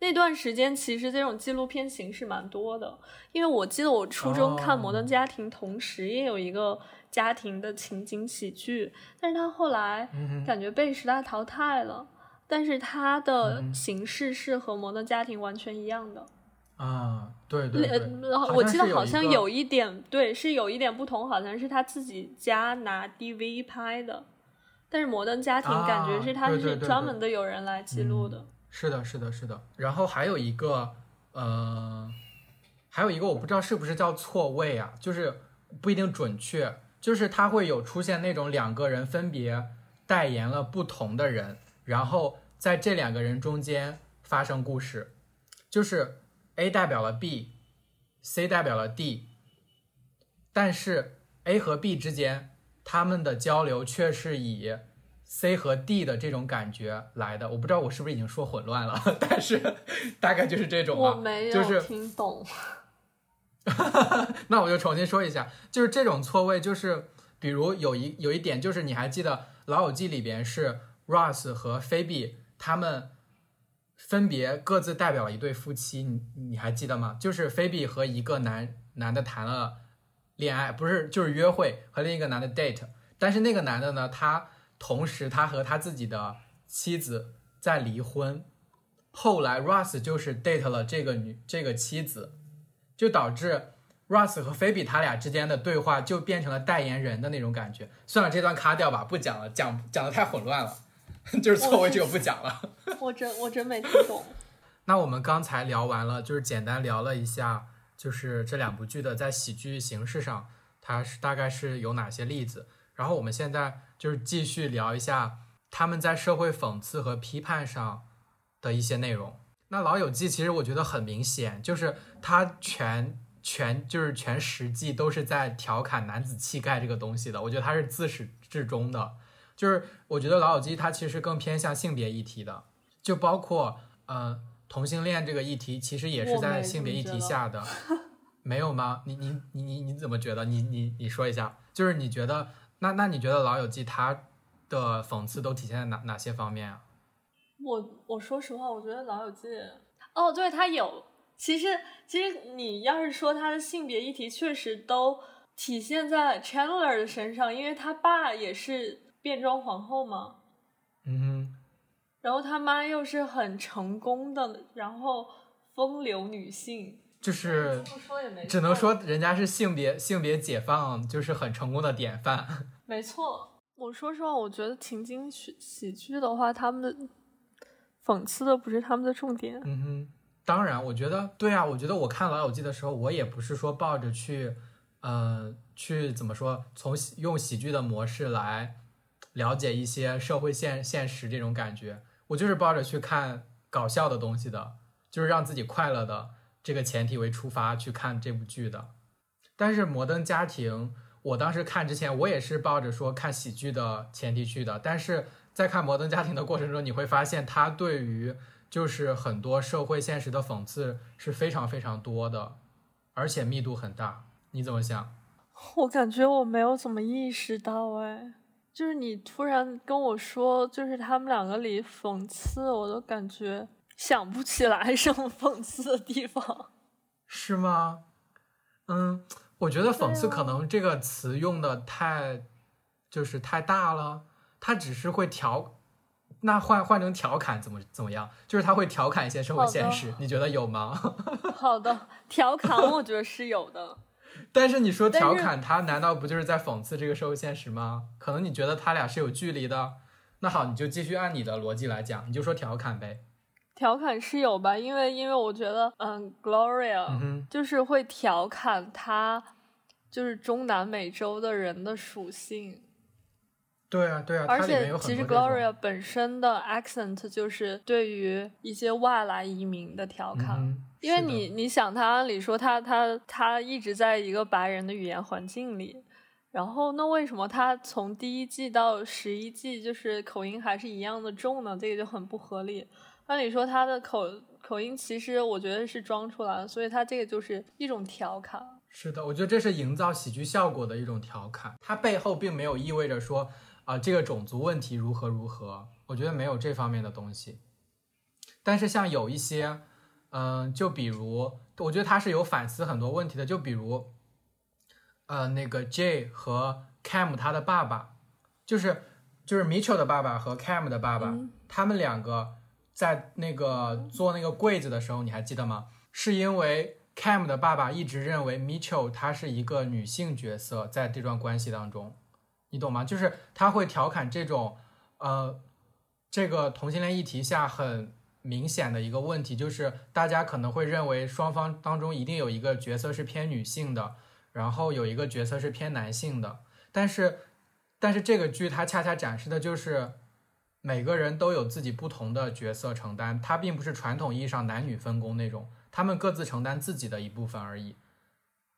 Speaker 3: 那段时间其实这种纪录片形式蛮多的，因为我记得我初中看《摩登家庭》，同时也有一个家庭的情景喜剧，但是他后来感觉被时代淘汰了。但是它的
Speaker 2: 嗯
Speaker 3: 形式是和《摩登家庭》完全一样的，
Speaker 2: 啊，对对对，
Speaker 3: 呃，然后我记得好像有一点对，是有一点不同，好像是他自己家拿 DV 拍的，但是《摩登家庭》感觉
Speaker 2: 啊
Speaker 3: 是他是专门的有人来记录的。
Speaker 2: 是的，是的，是的。然后还有一个，呃，还有一个我不知道是不是叫错位啊，就是不一定准确，就是他会有出现那种两个人分别代言了不同的人，然后在这两个人中间发生故事，就是 A 代表了 B，C 代表了 D，但是 A 和 B 之间他们的交流却是以 C 和 D 的这种感觉来的，我不知道我是不是已经说混乱了，但是大概就是这种啊，
Speaker 3: 我没有
Speaker 2: 就是
Speaker 3: 听懂，
Speaker 2: 那我就重新说一下，就是这种错位，就是比如有一有一点，就是你还记得《老友记》里边是 Ross 和 Phoebe 他们分别各自代表了一对夫妻，你你还记得吗？就是菲比和一个男男的谈了恋爱，不是就是约会，和另一个男的 date，但是那个男的呢，他同时他和他自己的妻子在离婚，后来 Russ 就是 date 了这个女这个妻子。就导致 Russ 和菲比他俩之间的对话就变成了代言人的那种感觉。算了，这段卡掉吧，不讲了，讲讲的太混乱了，就是错位这个不讲了。
Speaker 3: 我真我真没听懂。
Speaker 2: 那我们刚才聊完了，就是简单聊了一下，就是这两部剧的在喜剧形式上，它是大概是有哪些例子。然后我们现在就是继续聊一下他们在社会讽刺和批判上的一些内容。那《老友记》其实我觉得很明显，就是它全全就是全十季都是在调侃男子气概这个东西的。我觉得它是自始至终的，就是我觉得《老友记》它其实更偏向性别议题的，就包括呃同性恋这个议题，其实也是在性别议题下的。没有吗？你你你你你怎么觉得？你你你说一下，就是你觉得那那你觉得《老友记》它的讽刺都体现在哪哪些方面啊？
Speaker 3: 我我说实话，我觉得《老友记》哦，对，它有。其实其实你要是说他的性别议题，确实都体现在 Chandler 的身上，因为他爸也是变装皇后嘛，
Speaker 2: 嗯哼，
Speaker 3: 然后他妈又是很成功的，然后风流女性，
Speaker 2: 就是
Speaker 3: 这么说也没
Speaker 2: 只能说人家是性别性别解放，就是很成功的典范。
Speaker 3: 没错。我说实话，我觉得情景喜喜剧的话，他们的讽刺的不是他们的重点。
Speaker 2: 嗯哼，当然，我觉得对啊，我觉得我看《老友记》的时候，我也不是说抱着去，呃，去怎么说，从喜用喜剧的模式来了解一些社会现现实这种感觉，我就是抱着去看搞笑的东西的，就是让自己快乐的这个前提为出发去看这部剧的。但是《摩登家庭》，我当时看之前，我也是抱着说看喜剧的前提去的。但是在看《摩登家庭》的过程中，你会发现它对于就是很多社会现实的讽刺是非常非常多的，而且密度很大。你怎么想？
Speaker 3: 我感觉我没有怎么意识到，哎，就是你突然跟我说，就是他们两个里讽刺，我都感觉想不起来什么讽刺的地方。
Speaker 2: 是吗？嗯，我觉得讽刺可能这个词用的太，就是太大了。它只是会调，那换换成调侃怎么怎么样？就是他会调侃一些社会现实，你觉得有吗？
Speaker 3: 好的，调侃我觉得是有的。
Speaker 2: 但是你说调侃他，难道不就是在讽刺这个社会现实吗？可能你觉得他俩是有距离的。那好，你就继续按你的逻辑来讲，你就说调侃呗。
Speaker 3: 调侃是有吧，因为因为我觉得，嗯，Gloria
Speaker 2: 嗯，
Speaker 3: 就是会调侃他，就是中南美洲的人的属性，
Speaker 2: 对啊，对啊，
Speaker 3: 而且其实 Gloria 本身的 accent 就是对于一些外来移民的调侃。
Speaker 2: 嗯
Speaker 3: 因为你你想他，按理说他他他一直在一个白人的语言环境里，然后那为什么他从第一季到十一季就是口音还是一样的重呢？这个就很不合理。按理说他的口口音其实我觉得是装出来的，所以他这个就是一种调侃。
Speaker 2: 是的，我觉得这是营造喜剧效果的一种调侃，它背后并没有意味着说啊、这个种族问题如何如何，我觉得没有这方面的东西。但是像有一些，嗯、就比如，我觉得他是有反思很多问题的，就比如，呃，那个 J 和 Cam 他的爸爸，就是就是 Mitchell 的爸爸和 Cam 的爸爸，
Speaker 3: 嗯
Speaker 2: 他们两个在那个做那个柜子的时候，你还记得吗？是因为 Cam 的爸爸一直认为 Mitchell 他是一个女性角色，在这段关系当中，你懂吗？就是他会调侃这种，呃，这个同性恋议题下很明显的一个问题，就是大家可能会认为双方当中一定有一个角色是偏女性的，然后有一个角色是偏男性的，但是，但是这个剧它恰恰展示的就是。每个人都有自己不同的角色承担，它并不是传统意义上男女分工那种，他们各自承担自己的一部分而已。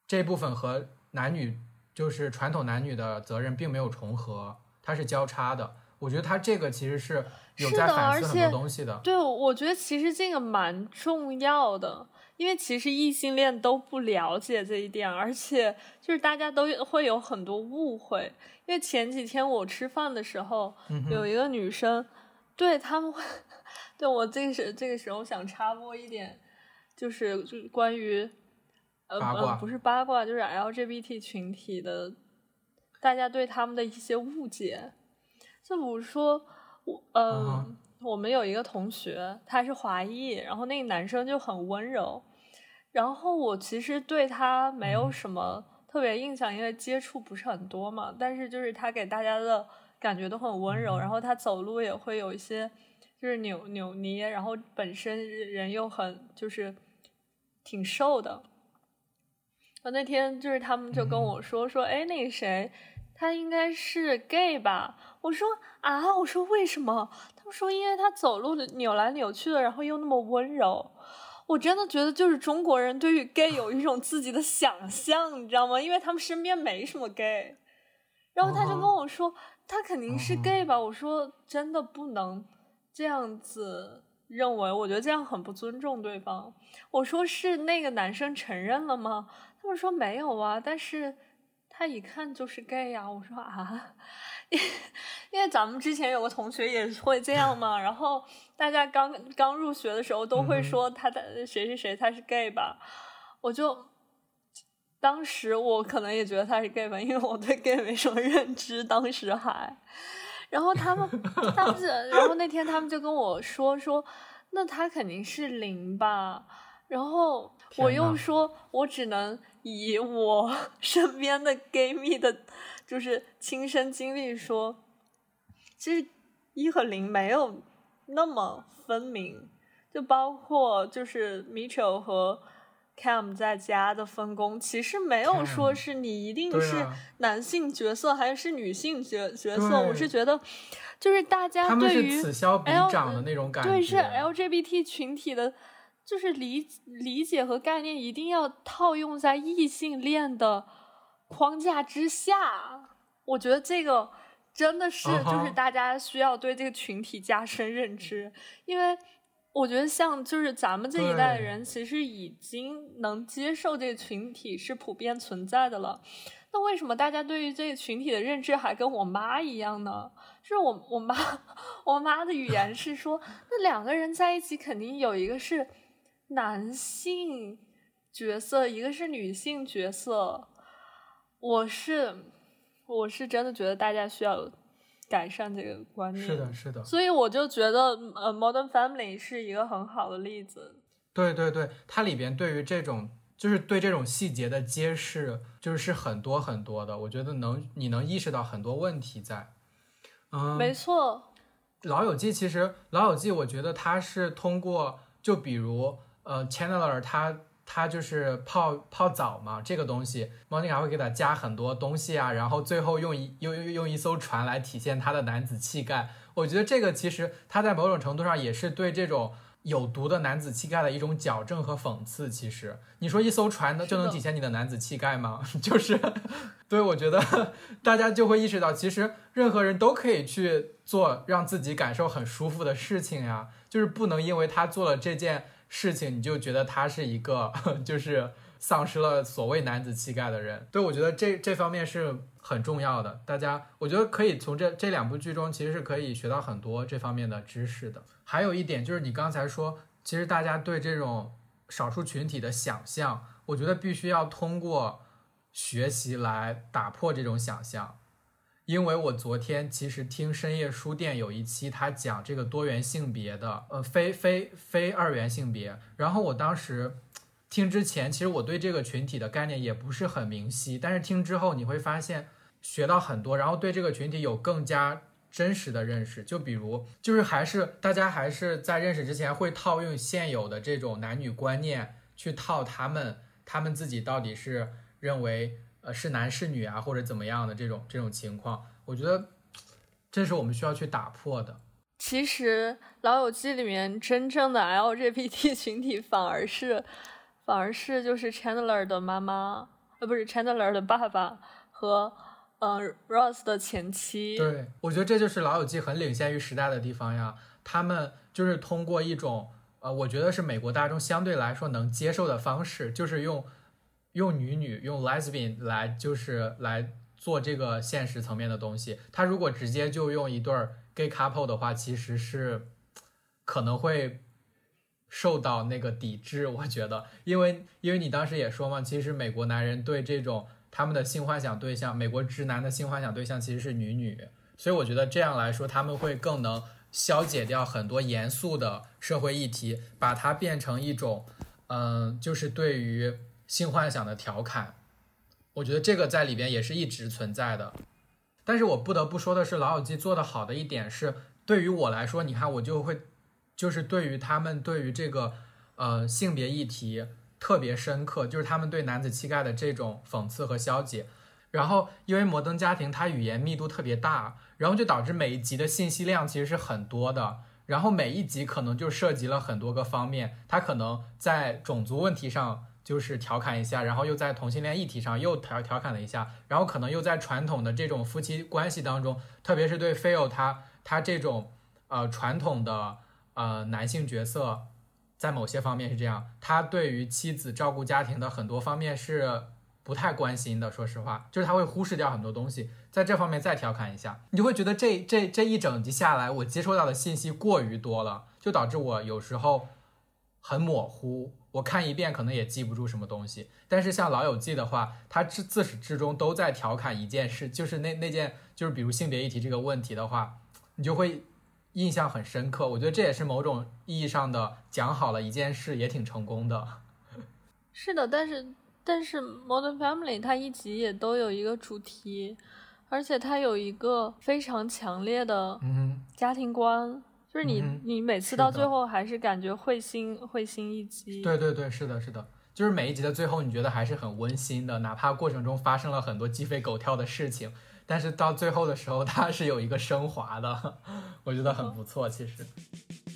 Speaker 2: 这部分和男女就是传统男女的责任并没有重合，它是交叉的。我觉得他这个其实是有在反思很多东西的。
Speaker 3: 对，我觉得其实这个蛮重要的，因为其实异性恋都不了解这一点，而且就是大家都会有很多误会。因为前几天我吃饭的时候，
Speaker 2: 嗯，
Speaker 3: 有一个女生，对他们会，对我这个时这个时候想插播一点，就是就是关于，呃
Speaker 2: 八卦
Speaker 3: 呃不是八卦，就是 LGBT 群体的，大家对他们的一些误解。就比如说，我嗯、我们有一个同学，他是华裔，然后那个男生就很温柔，然后我其实对他没有
Speaker 2: 嗯
Speaker 3: 什么特别印象，因为接触不是很多嘛。但是就是他给大家的感觉都很温柔，
Speaker 2: 嗯
Speaker 3: 然后他走路也会有一些就是扭扭捏，然后本身人又很就是挺瘦的。我那天就是他们就跟
Speaker 2: 嗯
Speaker 3: 我说说，哎，那个谁，他应该是 gay 吧？我说啊，我说为什么？他们说因为他走路的扭来扭去的，然后又那么温柔。我真的觉得就是中国人对于 gay 有一种自己的想象，你知道吗？因为他们身边没什么 gay。然后他就跟我说，他肯定是 gay 吧？我说真的不能这样子认为，我觉得这样很不尊重对方。我说是那个男生承认了吗？他们说没有啊，但是他一看就是 gay 呀、我说啊，因为咱们之前有个同学也会这样嘛，然后大家刚刚入学的时候都会说他的谁谁谁他是 gay 吧，我就当时我可能也觉得他是 gay 吧，因为我对 gay 没什么认知，当时还，然后他们他们就，然后那天他们就跟我说说，那他肯定是零吧，然后我又说，我只能以我 身边的 gay 蜜的，就是亲身经历说，其实一和零没有那么分明，就包括就是 Mitchell 和 Cam 在家的分工，其实没有说是你一定是
Speaker 2: 啊
Speaker 3: 男性角色还是女性角角色，我是觉得就是大家
Speaker 2: 他们是
Speaker 3: 对于
Speaker 2: 此消彼
Speaker 3: L-
Speaker 2: 长的那种感觉。
Speaker 3: 对，是 LGBT 群体的，就是理理解和概念一定要套用在异性恋的框架之下。我觉得这个真的是就是大家需要对这个群体加深认知，因为我觉得像就是咱们这一代的人，其实已经能接受这个群体是普遍存在的了。那为什么大家对于这个群体的认知还跟我妈一样呢？就是我我妈我妈的语言是说，那两个人在一起肯定有一个是男性角色，一个是女性角色。我是我是真的觉得大家需要改善这个观念。
Speaker 2: 是的，是的，
Speaker 3: 所以我就觉得呃，《Modern Family》是一个很好的例子。
Speaker 2: 对对对，它里边对于这种就是对这种细节的揭示，就是是很多很多的。我觉得能你能意识到很多问题在。嗯，
Speaker 3: 没错，
Speaker 2: 老友记其实老友记，我觉得它是通过就比如呃，Chandler 他他就是泡泡澡嘛，这个东西，Monica 会给他加很多东西啊，然后最后用一用用用一艘船来体现他的男子气概。我觉得这个其实他在某种程度上也是对这种有毒的男子气概的一种矫正和讽刺。其实你说一艘船呢就能体现你的男子气概吗？就是，对我觉得 大家就会意识到，其实任何人都可以去做让自己感受很舒服的事情呀，就是不能因为他做了这件事情，你就觉得他是一个 就是丧失了所谓男子气概的人。对我觉得这这方面是很重要的，大家我觉得可以从这这两部剧中其实是可以学到很多这方面的知识的。还有一点就是你刚才说，其实大家对这种少数群体的想象，我觉得必须要通过学习来打破这种想象。因为我昨天其实听深夜书店有一期，他讲这个多元性别的，呃，非非非二元性别。然后我当时听之前，其实我对这个群体的概念也不是很明晰，但是听之后你会发现学到很多，然后对这个群体有更加真实的认识。就比如，就是还是大家还是在认识之前会套用现有的这种男女观念去套他们，他们自己到底是认为。呃，是男是女啊，或者怎么样的这种这种情况，我觉得这是我们需要去打破的。
Speaker 3: 其实《老友记》里面真正的 LGBT 群体反而是，反而是就是 Chandler 的妈妈，呃，不是 Chandler 的爸爸和呃 Ross 的前妻。
Speaker 2: 对，我觉得这就是《老友记》很领先于时代的地方呀。他们就是通过一种呃，我觉得是美国大众相对来说能接受的方式，就是用。用女女用 lesbian 来就是来做这个现实层面的东西。他如果直接就用一对 gay couple 的话，其实是可能会受到那个抵制。我觉得，因为因为你当时也说嘛，其实美国男人对这种他们的性幻想对象，美国直男的性幻想对象其实是女女，所以我觉得这样来说，他们会更能消解掉很多严肃的社会议题，把它变成一种，嗯、就是对于。性幻想的调侃，我觉得这个在里边也是一直存在的。但是我不得不说的是，《老友记》做的好的一点是，对于我来说，你看我就会，就是对于他们对于这个呃性别议题特别深刻，就是他们对男子气概的这种讽刺和消解。然后因为《摩登家庭》它语言密度特别大，然后就导致每一集的信息量其实是很多的。然后每一集可能就涉及了很多个方面，它可能在种族问题上。就是调侃一下，然后又在同性恋议题上又调调侃了一下，然后可能又在传统的这种夫妻关系当中，特别是对 Phil 他他这种呃传统的呃男性角色，在某些方面是这样，他对于妻子照顾家庭的很多方面是不太关心的。说实话，就是他会忽视掉很多东西，在这方面再调侃一下，你就会觉得这这这一整集下来，我接收到的信息过于多了，就导致我有时候很模糊。我看一遍可能也记不住什么东西，但是像《老友记》的话，它自自始至终都在调侃一件事，就是那那件就是比如性别议题这个问题的话，你就会印象很深刻。我觉得这也是某种意义上的讲好了一件事，也挺成功的。
Speaker 3: 是的，但是但是《Modern Family》它一集也都有一个主题，而且它有一个非常强烈的
Speaker 2: 嗯
Speaker 3: 家庭观。就是你，
Speaker 2: 嗯、
Speaker 3: 你每次到最后还是感觉会心会心一击。
Speaker 2: 对对对，是的，是的，就是每一集的最后，你觉得还是很温馨的，哪怕过程中发生了很多鸡飞狗跳的事情，但是到最后的时候，它是有一个升华的，我觉得很不错。其实，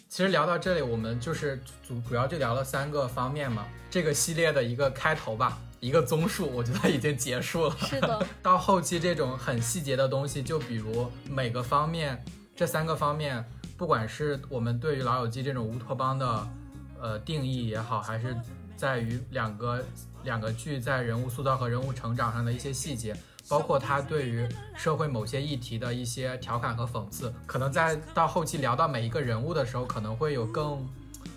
Speaker 2: 其实聊到这里，我们就是主主要就聊了三个方面嘛。这个系列的一个开头吧，一个综述，我觉得已经结束了。
Speaker 4: 是的，
Speaker 2: 到后期这种很细节的东西，就比如每个方面，这三个方面，不管是我们对于《老友记》这种乌托邦的呃定义也好，还是在于两个两个剧在人物塑造和人物成长上的一些细节。包括他对于社会某些议题的一些调侃和讽刺，可能在到后期聊到每一个人物的时候，可能会有更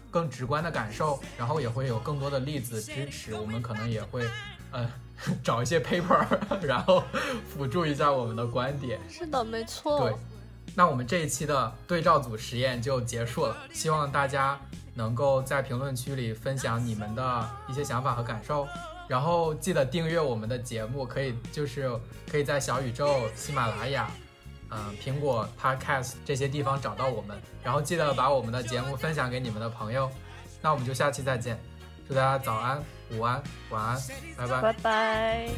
Speaker 2: 更直观的感受，然后也会有更多的例子支持。我们可能也会，呃，找一些 paper，然后辅助一下我们的观点。
Speaker 4: 是的，没错。
Speaker 2: 对，那我们这一期的对照组实验就结束了，希望大家能够在评论区里分享你们的一些想法和感受。然后记得订阅我们的节目，可以就是可以在小宇宙、喜马拉雅、嗯苹果 Podcast 这些地方找到我们。然后记得把我们的节目分享给你们的朋友。那我们就下期再见，祝大家早安、午安、晚安，拜拜。
Speaker 4: 拜拜。